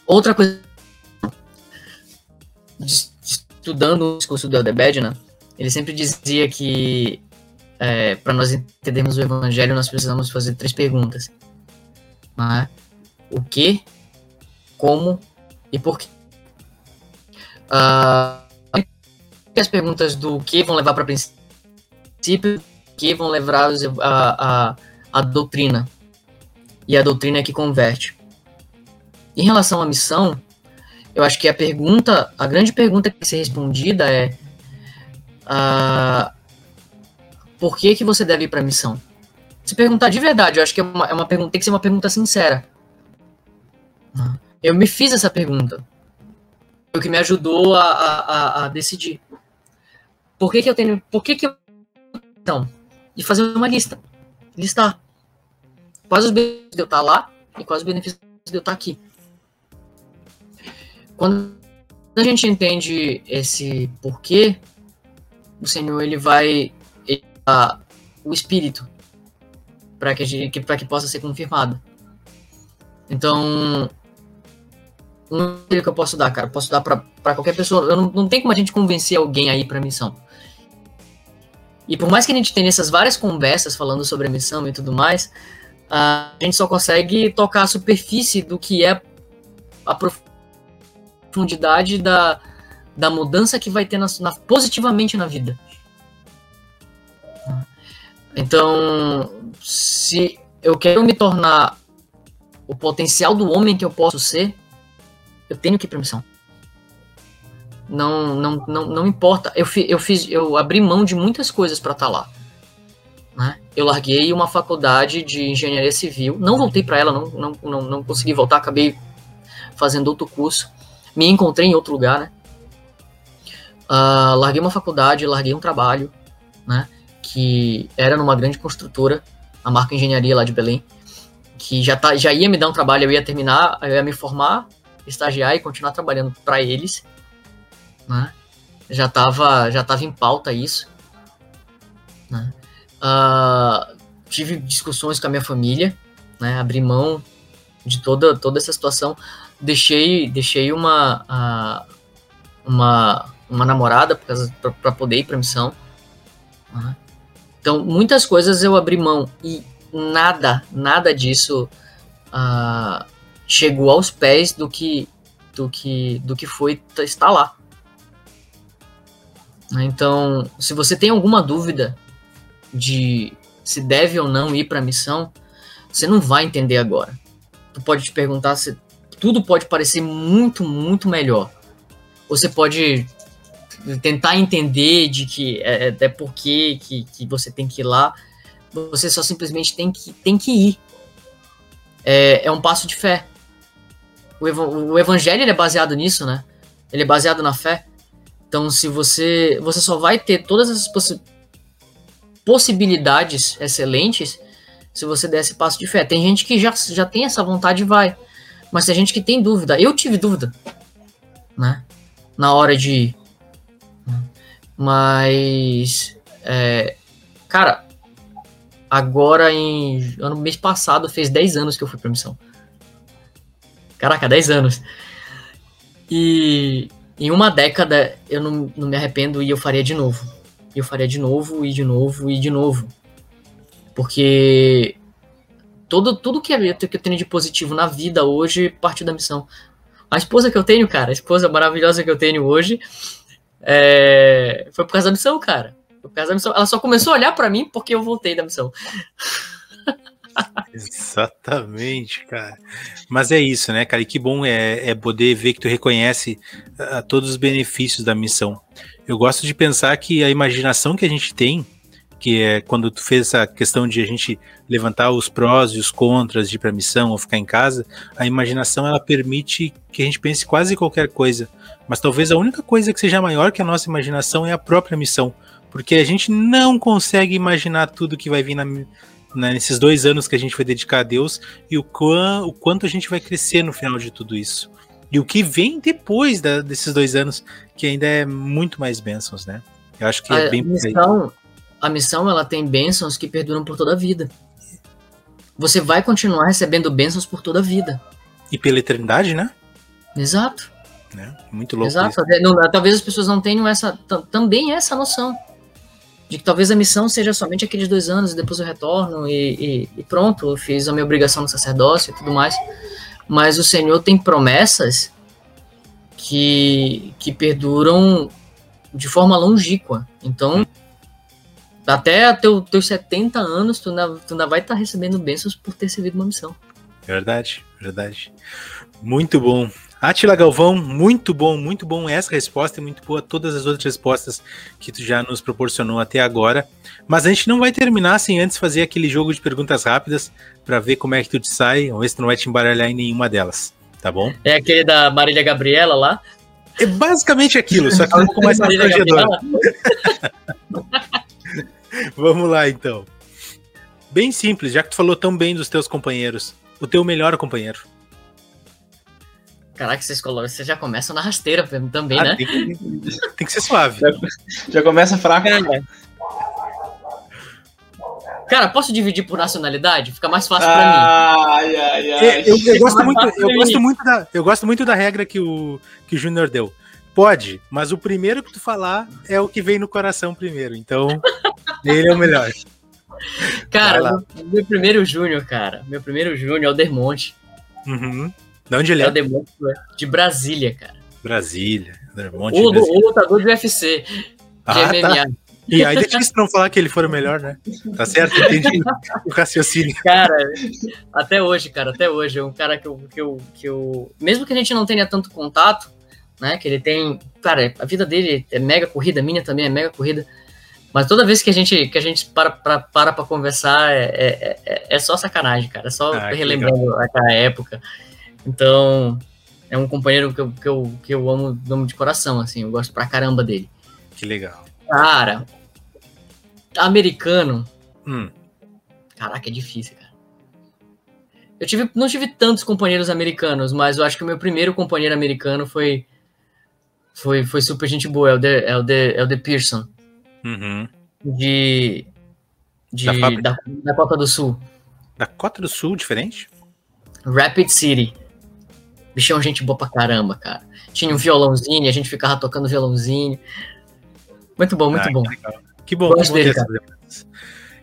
Outra coisa, estudando o discurso do Aldebedna, ele sempre dizia que é, para nós entendermos o evangelho nós precisamos fazer três perguntas. Né? O que, como e por quê. Uh, as perguntas do que vão levar para princípio, que vão levar a, a a doutrina. E a doutrina é que converte. Em relação à missão, eu acho que a pergunta, a grande pergunta que tem que ser respondida é uh, por que que você deve ir para a missão? Se perguntar de verdade, eu acho que é uma, é uma pergunta, tem que ser uma pergunta sincera. Eu me fiz essa pergunta. O que me ajudou a, a, a, decidir. Por que que eu tenho, por que que eu, então, de fazer uma lista, listar quais os benefícios de eu estar lá e quais os benefícios de eu estar aqui. Quando a gente entende esse porquê, o Senhor ele vai ele o espírito para que para que possa ser confirmado. Então, um que eu posso dar, cara, posso dar para qualquer pessoa. Eu não, não tem como a gente convencer alguém a ir para missão. E por mais que a gente tenha essas várias conversas falando sobre a missão e tudo mais, a gente só consegue tocar a superfície do que é a profundidade da, da mudança que vai ter na, na, positivamente na vida. Então, se eu quero me tornar o potencial do homem que eu posso ser, eu tenho que ir para missão. Não, não, não, não importa. Eu, fi, eu fiz, eu abri mão de muitas coisas para estar tá lá. Né? Eu larguei uma faculdade de engenharia civil, não voltei para ela, não, não, não, não consegui voltar, acabei fazendo outro curso, me encontrei em outro lugar, né? Uh, larguei uma faculdade, larguei um trabalho, né? Que era numa grande construtora, a marca Engenharia lá de Belém, que já, tá, já ia me dar um trabalho, eu ia terminar, eu ia me formar, estagiar e continuar trabalhando para eles, né? Já estava já tava em pauta isso, né? Uh, tive discussões com a minha família, né? Abri mão de toda, toda essa situação. Deixei, deixei uma, uh, uma, uma namorada para poder ir para missão. Né? Então, muitas coisas eu abri mão e nada, nada disso uh, chegou aos pés do que, do que, do que foi estar lá. Então, se você tem alguma dúvida de se deve ou não ir para a missão, você não vai entender agora. Tu pode te perguntar se tudo pode parecer muito, muito melhor. Você pode tentar entender de que é, é, porque que, que você tem que ir lá. Você só simplesmente tem que, tem que ir. É, é um passo de fé. O, ev o evangelho é baseado nisso, né? Ele é baseado na fé. Então, se você você só vai ter todas essas possibilidades possibilidades excelentes se você der esse passo de fé. Tem gente que já, já tem essa vontade e vai. Mas tem gente que tem dúvida. Eu tive dúvida, né? Na hora de ir. Mas, é, cara, agora em ano mês passado fez 10 anos que eu fui pra missão. Caraca, 10 anos. E em uma década eu não, não me arrependo e eu faria de novo eu faria de novo e de novo e de novo. Porque todo, tudo que, é, eu tenho de positivo na vida hoje partiu da missão. A esposa que eu tenho, cara, a esposa maravilhosa que eu tenho hoje, é, foi por causa da missão, cara. Por causa da missão. Ela só começou a olhar para mim porque eu voltei da missão. Exatamente, cara. Mas é isso, né, cara? E que bom é, é poder ver que tu reconhece uh, todos os benefícios da missão. Eu gosto de pensar que a imaginação que a gente tem, que é quando tu fez essa questão de a gente levantar os prós e os contras de ir para missão ou ficar em casa, a imaginação ela permite que a gente pense quase qualquer coisa. Mas talvez a única coisa que seja maior que a nossa imaginação é a própria missão, porque a gente não consegue imaginar tudo que vai vir na, na, nesses dois anos que a gente vai dedicar a Deus e o, o quanto a gente vai crescer no final de tudo isso. E o que vem depois da, desses dois anos, que ainda é muito mais bênçãos, né? Eu acho que é a, é bem. Missão, a missão ela tem bênçãos que perduram por toda a vida. Você vai continuar recebendo bênçãos por toda a vida. E pela eternidade, né? Exato. Né? Muito louco. Exato. Não, talvez as pessoas não tenham essa também essa noção de que talvez a missão seja somente aqueles dois anos e depois eu retorno e, e, e pronto, eu fiz a minha obrigação no sacerdócio e tudo mais mas o Senhor tem promessas que, que perduram de forma longínqua. Então, até teu, teus 70 anos, tu ainda, tu ainda vai estar tá recebendo bênçãos por ter servido uma missão. Verdade, verdade. Muito bom. Atila Galvão, muito bom, muito bom essa resposta e muito boa todas as outras respostas que tu já nos proporcionou até agora. Mas a gente não vai terminar sem antes fazer aquele jogo de perguntas rápidas para ver como é que tu te sai, ver se tu não vai te embaralhar em nenhuma delas, tá bom? É aquele da Marília Gabriela lá? É basicamente aquilo, só que um pouco mais constrangedor. Vamos lá então. Bem simples, já que tu falou tão bem dos teus companheiros, o teu melhor companheiro. Caraca, vocês, vocês já começam na rasteira também, ah, né? Tem que, tem que, ser suave. Já, já começa fraco. Cara, cara, posso dividir por nacionalidade? Fica mais fácil pra mim. Ai, ai, ai. Eu, eu gosto muito, eu, gosto muito da, eu gosto muito da regra que o, que o Júnior deu. Pode, mas o primeiro que tu falar é o que vem no coração primeiro. Então, ele é o melhor. Cara, meu, meu primeiro Júnior, cara. Meu primeiro Júnior é o Dermonte. Uhum. De onde ele é? É o de Brasília, cara. Brasília. o, o lutador de UFC. De ah, MMA. Tá. E aí é difícil não falar que ele for o melhor, né? Tá certo, entendi o raciocínio. Cara, até hoje, cara, até hoje, é um cara que eu, que eu, que eu. Mesmo que a gente não tenha tanto contato, né? Que ele tem. Cara, a vida dele é mega corrida, a minha também é mega corrida. Mas toda vez que a gente, que a gente para para, para pra conversar, é, é, é, é só sacanagem, cara. É só Ah, relembrando aquela época. Então, é um companheiro que eu, que eu, que eu amo, amo de coração, assim. Eu gosto pra caramba dele. Que legal. Cara, americano, Hum, caraca, é difícil, cara. Eu tive, não tive tantos companheiros americanos, mas eu acho que o meu primeiro companheiro americano foi foi, foi super gente boa, é o The, é o The, é o The Pearson, uhum. de, de Da da, da Copa do Sul, Dakota do Sul, diferente? Rapid City. Bichão, gente boa pra caramba, cara. Tinha um violãozinho, a gente ficava tocando violãozinho. Muito bom, muito Ah, bom. Legal. Que bom, Gosto que bom dele.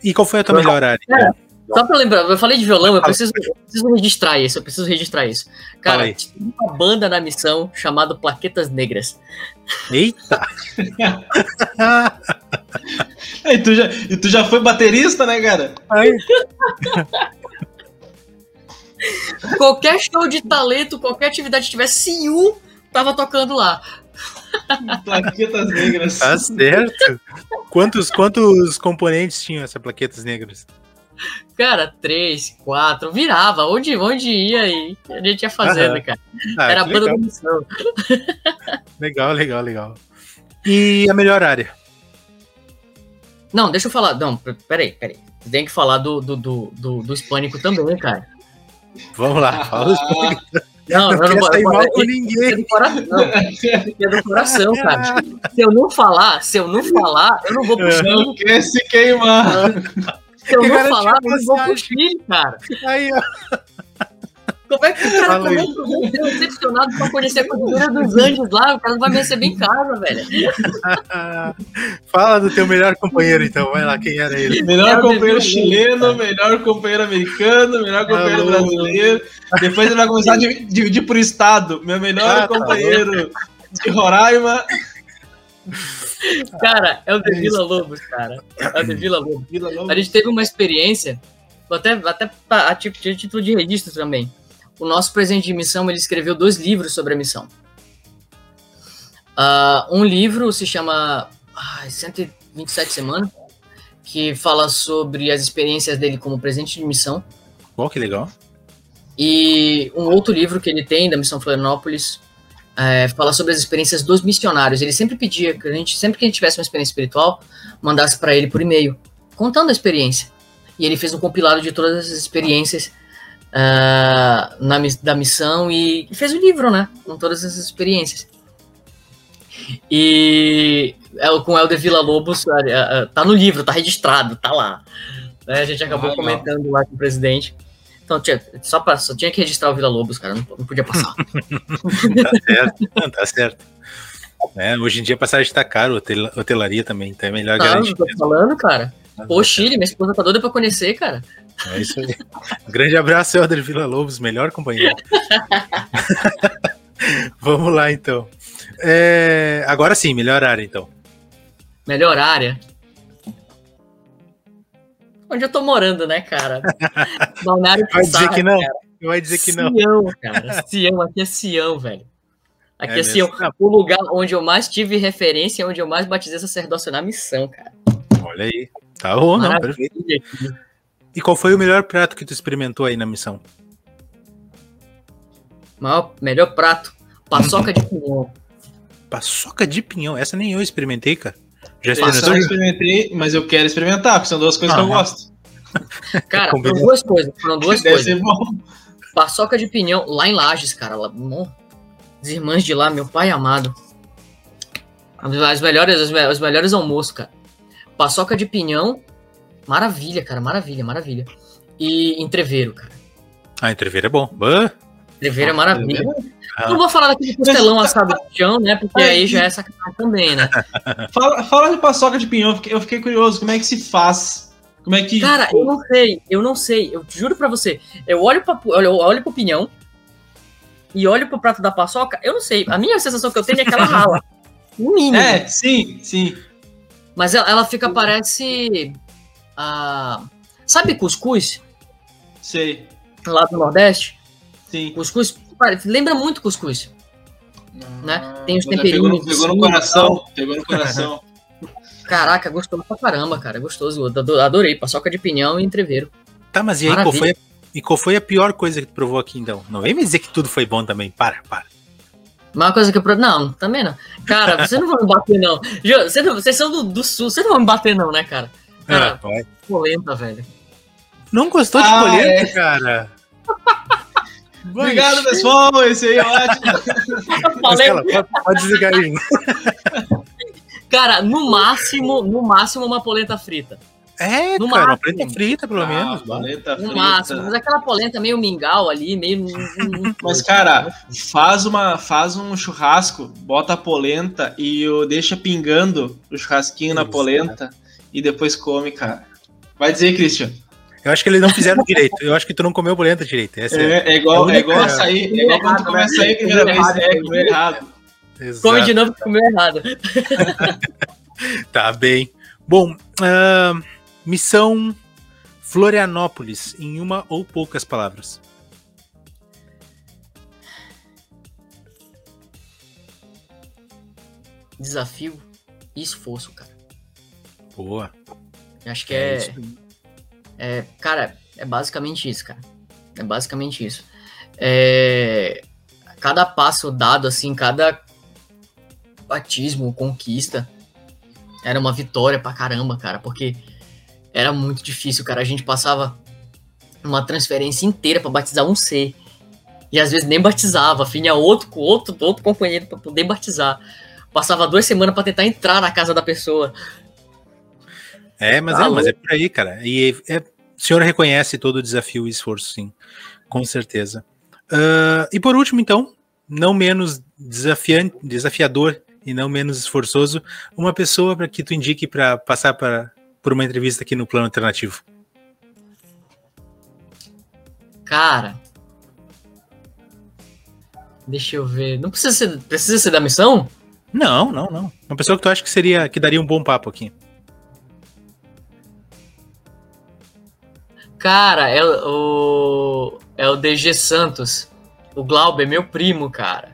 E qual foi a tua Gosto- melhor área? Só pra lembrar, eu falei de violão, eu preciso, eu preciso registrar isso, eu preciso registrar isso. Cara, tinha uma banda na missão chamada Plaquetas Negras. Eita! E tu, já, e tu já foi baterista, né, cara? Ai, Qualquer show de talento, qualquer atividade que tivesse CU, tava tocando lá. Plaquetas negras. tá certo. Quantos, quantos componentes tinham essas plaquetas negras? Cara, três, quatro, virava. Onde, onde ia aí? A gente ia fazendo, Aham. cara. Ah, Era a banda legal, da missão. legal, legal, legal. E a melhor área? Não, deixa eu falar. Não, peraí, peraí. Tem que falar do, do, do, do, do hispânico também, cara. Vamos lá, fala. Não, Não eu não sair mal com é ninguém. do coração. É do coração, cara. Se eu não falar, se eu não falar, eu não vou pro Chile. Não quer se queimar. Se eu Que não falar, eu não vou pro. Chile, cara. Aí, ó. Como é que o cara é ser decepcionado pra conhecer a cultura dos Andes lá? O cara não vai me receber em casa, velho. Fala do teu melhor companheiro, então. Vai lá, quem era ele? Melhor o companheiro chileno, melhor companheiro americano, melhor companheiro Alô. brasileiro. Depois ele vai começar a div- dividir por estado. Meu melhor Ah, tá companheiro de Roraima. Cara, é o The É Vila Lobos, cara. É o The Vila Lobos. Vila Lobos. A gente teve uma experiência, até, até a de título de registro também. O nosso presidente de missão, ele escreveu dois livros sobre a missão. Ah, um livro se chama ai, 127 Semanas, que fala sobre as experiências dele como presidente de missão. Bom, que legal. E um outro livro que ele tem da Missão Florianópolis é, fala sobre as experiências dos missionários. Ele sempre pedia que a gente, sempre que a gente tivesse uma experiência espiritual, mandasse para ele por e-mail, contando a experiência. E ele fez um compilado de todas essas experiências ah, na, da missão e, e fez o livro, né? Com todas essas experiências. E é, o- com Helder Villa Lobos, ah, tá no livro, tá registrado, tá lá. Né, a gente acabou Ah, comentando lá com o presidente. Então, tinha, só, pra, só tinha que registrar o Vila Lobos, cara, não, não podia passar. Tá certo. Tá certo. É, hoje em dia passagem tá caro, hotel- hotelaria também, então é melhor Tá, garantir. não tô falando, cara. Pô, Chile, minha esposa tá doida pra conhecer, cara. É isso aí. Grande abraço, Helder Vila Lobos, melhor companheiro. Vamos lá, então. É, agora sim, melhor área, então. Melhor área. Onde eu tô morando, né, cara? Balneário Vai dizer que não? cara. Vai dizer que não. Sião, cara. Sião, aqui é Sião, velho. Aqui É é, Sião. O lugar onde eu mais tive referência, onde eu mais batizei sacerdócio na missão, cara. Olha aí. Tá bom, não, Maravilha perfeito. E qual foi o melhor prato que tu experimentou aí na missão? Maior, melhor prato. Paçoca de pinhão. Paçoca de pinhão. Essa nem eu experimentei, cara. Já eu não experimentei, mas eu quero experimentar, porque são duas coisas que eu gosto. Cara, foram duas coisas. Foram duas Deve coisas. ser bom. Paçoca de pinhão lá em Lages, cara. Lá, as irmãs de lá, meu pai amado. As, melhores, as, os melhores almoços, cara. Paçoca de pinhão, maravilha, cara, maravilha, maravilha. E entreveiro, cara. Ah, entreveiro é bom. Bah. Entreveiro é maravilha. Ah. Não vou falar daquele costelão assado de chão, né? Porque aí já é sacanagem também, né? Fala, fala de paçoca de pinhão, eu fiquei, eu fiquei curioso, como é que se faz? Como é que. Cara, eu não sei, eu não sei. Eu juro pra você. Eu olho, pra, olho, eu olho pro pinhão e olho pro prato da paçoca, eu não sei. A minha sensação que eu tenho é que ela rala. No mínimo. É, sim, sim. Mas ela, ela fica, parece. Ah, sabe cuscuz? Sei. Lá do Nordeste? Sim. Cuscuz lembra muito cuscuz. Né? Tem os temperinhos Pegou, no- pegou no coração. Pegou no coração. Caraca, gostoso pra caramba, cara. Gostoso. Adorei. Paçoca de pinhão e entreveiro. Tá, mas e aí, qual foi, a, e qual foi a pior coisa que tu provou aqui, então? Não vem me dizer que tudo foi bom também. Para, para. Uma coisa que eu provei. Não, também não. Cara, você não vai me bater, não. Você não vocês são do, do sul, você não vai me bater, não, né, cara? Cara, ah, polenta, velho. Não gostou de ah, polenta, é. cara? Obrigado, pessoal. Esse aí é ótimo. Falei. Pode, pode desligar aí. Cara, no máximo, no máximo uma polenta frita. É, no cara, máximo. uma polenta frita, pelo ah, menos. Polenta no frita. máximo, mas aquela polenta meio mingau ali, meio. mas, cara, faz, uma, faz um churrasco, bota a polenta e deixa pingando o churrasquinho na polenta e depois come, cara. Vai dizer, Christian. Eu acho que eles não fizeram direito. Eu acho que tu não comeu polenta direito. Essa é, é, é igual, é igual açaí. É igual quando tu come açaí a primeira vez. É, comeu errado. Exato. Come de novo que comeu errado. tá bem. Bom, uh, missão Florianópolis, em uma ou poucas palavras. Desafio e esforço, cara. Boa. Acho que é, é é, cara, é basicamente isso, cara. É basicamente isso. É, cada passo dado, assim, cada batismo, conquista, era uma vitória pra caramba, cara, porque era muito difícil, cara. A gente passava uma transferência inteira para batizar um C. E às vezes nem batizava, vinha outro outro outro companheiro para poder batizar. Passava duas semanas para tentar entrar na casa da pessoa. É, mas tá é, mas é por aí, cara. E é, o senhor reconhece todo o desafio e esforço, sim, com certeza. Uh, e por último, então, não menos desafiante, desafiador e não menos esforçoso, uma pessoa para que tu indique para passar pra, por uma entrevista aqui no plano alternativo. Cara, deixa eu ver. Não precisa ser, precisa ser da missão? Não, não, não. Uma pessoa que tu acha que seria que daria um bom papo aqui. Cara, é o. É o DG Santos. O Glauber, meu primo, cara.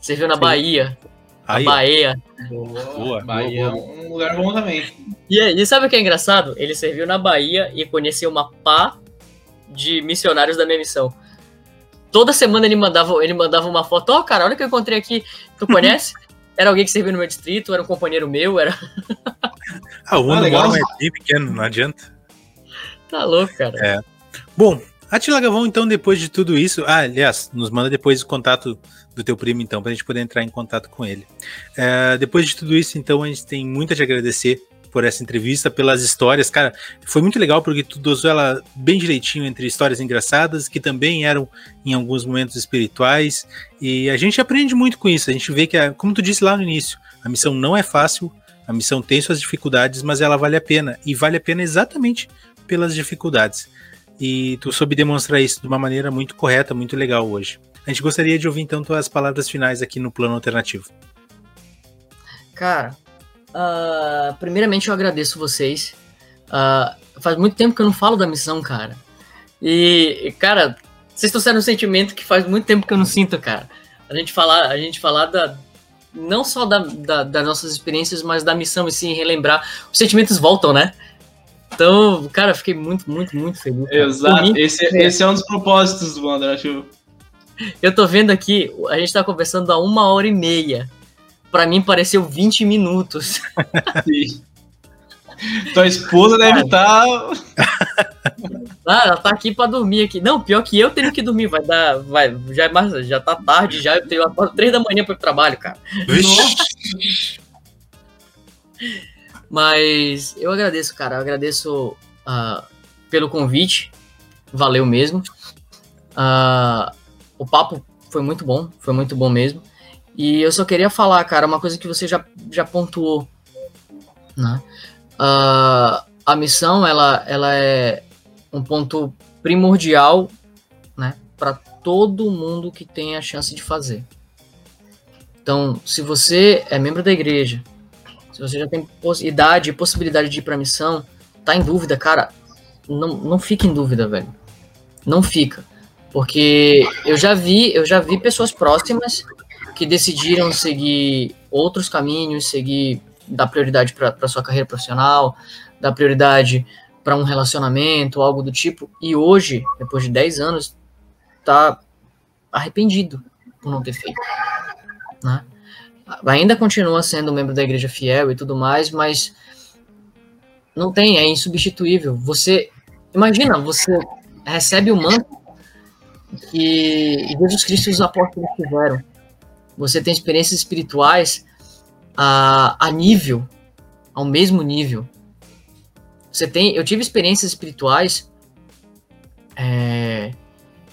Serviu na Sim. Bahia. Na Bahia. Boa, boa, Bahia boa, boa. é um lugar bom também. E, e sabe o que é engraçado? Ele serviu na Bahia e conheceu uma pá de missionários da minha missão. Toda semana ele mandava, ele mandava uma foto. Ó, oh, cara, olha o que eu encontrei aqui. Tu conhece? era alguém que serviu no meu distrito, era um companheiro meu, era. ah, o mundo ah, é bem pequeno, não adianta. Tá louco, cara. É. Bom, Atila Gavão, então, depois de tudo isso. Ah, aliás, nos manda depois o contato do teu primo, então, pra gente poder entrar em contato com ele. É, depois de tudo isso, então, a gente tem muito a te agradecer por essa entrevista, pelas histórias. Cara, foi muito legal porque tu dosou ela bem direitinho entre histórias engraçadas, que também eram em alguns momentos espirituais, e a gente aprende muito com isso. A gente vê que, como tu disse lá no início, a missão não é fácil, a missão tem suas dificuldades, mas ela vale a pena. E vale a pena exatamente pelas dificuldades. E tu soube demonstrar isso de uma maneira muito correta, muito legal hoje. A gente gostaria de ouvir então tuas palavras finais aqui no plano alternativo. Cara, uh, primeiramente eu agradeço vocês. Uh, faz muito tempo que eu não falo da missão, cara. E, cara, vocês trouxeram um sentimento que faz muito tempo que eu não sinto, cara. A gente falar, a gente falar da, não só da, da, das nossas experiências, mas da missão e sim relembrar. Os sentimentos voltam, né? Então, cara, fiquei muito, muito, muito feliz. Cara. Exato. Esse, é, esse é um dos propósitos do Wander, acho. Eu tô vendo aqui, a gente tá conversando há uma hora e meia. Pra mim pareceu 20 minutos. Sim. Tua esposa deve estar. Tá... Ah, ela tá aqui pra dormir aqui. Não, pior que eu tenho que dormir. Vai dar. Vai, já, é mais, já tá tarde, já. Eu tenho acordo 3 da manhã pro trabalho, cara. Nossa. Mas eu agradeço, cara. Eu agradeço uh, pelo convite. Valeu mesmo. Uh, o papo foi muito bom. Foi muito bom mesmo. E eu só queria falar, cara, uma coisa que você já, já pontuou. Né? Uh, a missão, ela, ela é um ponto primordial né, para todo mundo que tem a chance de fazer. Então, se você é membro da igreja, se você já tem idade e possibilidade de ir pra missão, tá em dúvida, cara, não, não fica em dúvida, velho. Não fica. Porque eu já vi, eu já vi pessoas próximas que decidiram seguir outros caminhos, seguir dar prioridade para sua carreira profissional, dar prioridade para um relacionamento, algo do tipo. E hoje, depois de 10 anos, tá arrependido por não ter feito. Né? Ainda continua sendo membro da igreja fiel e tudo mais, mas não tem, é insubstituível. Você imagina, você recebe o manto que Jesus Cristo e os apóstolos tiveram. Você tem experiências espirituais a, a nível, ao mesmo nível. Você tem, eu tive experiências espirituais. É,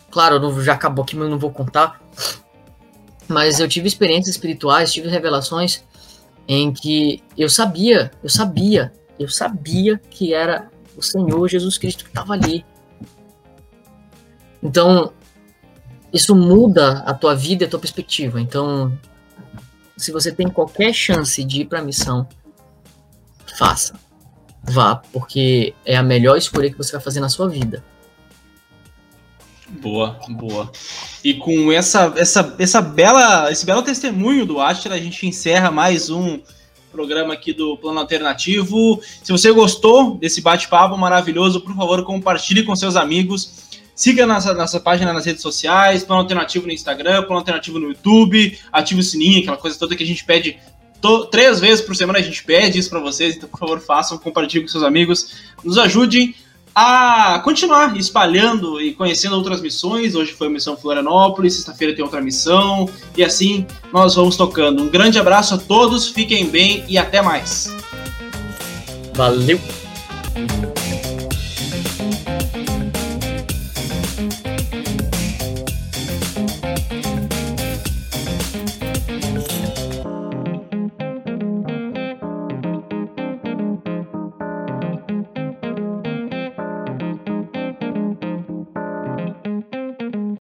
claro, já acabou aqui, mas eu não vou contar. Mas eu tive experiências espirituais, tive revelações em que eu sabia, eu sabia, eu sabia que era o Senhor Jesus Cristo que estava ali. Então, isso muda a tua vida e a tua perspectiva. Então, se você tem qualquer chance de ir para a missão, faça. Vá, porque é a melhor escolha que você vai fazer na sua vida. Boa, boa. E com essa, essa, essa bela, esse belo testemunho do Astra, a gente encerra mais um programa aqui do Plano Alternativo. Se você gostou desse bate-papo maravilhoso, por favor, compartilhe com seus amigos. Siga nossa, nossa página nas redes sociais, Plano Alternativo no Instagram, Plano Alternativo no YouTube, ative o sininho, aquela coisa toda que a gente pede to, três vezes por semana, a gente pede isso para vocês, então por favor façam, compartilhem com seus amigos, nos ajudem a continuar espalhando e conhecendo outras missões. Hoje foi a missão Florianópolis, sexta-feira tem outra missão, e assim nós vamos tocando. Um grande abraço a todos, fiquem bem e até mais. Valeu!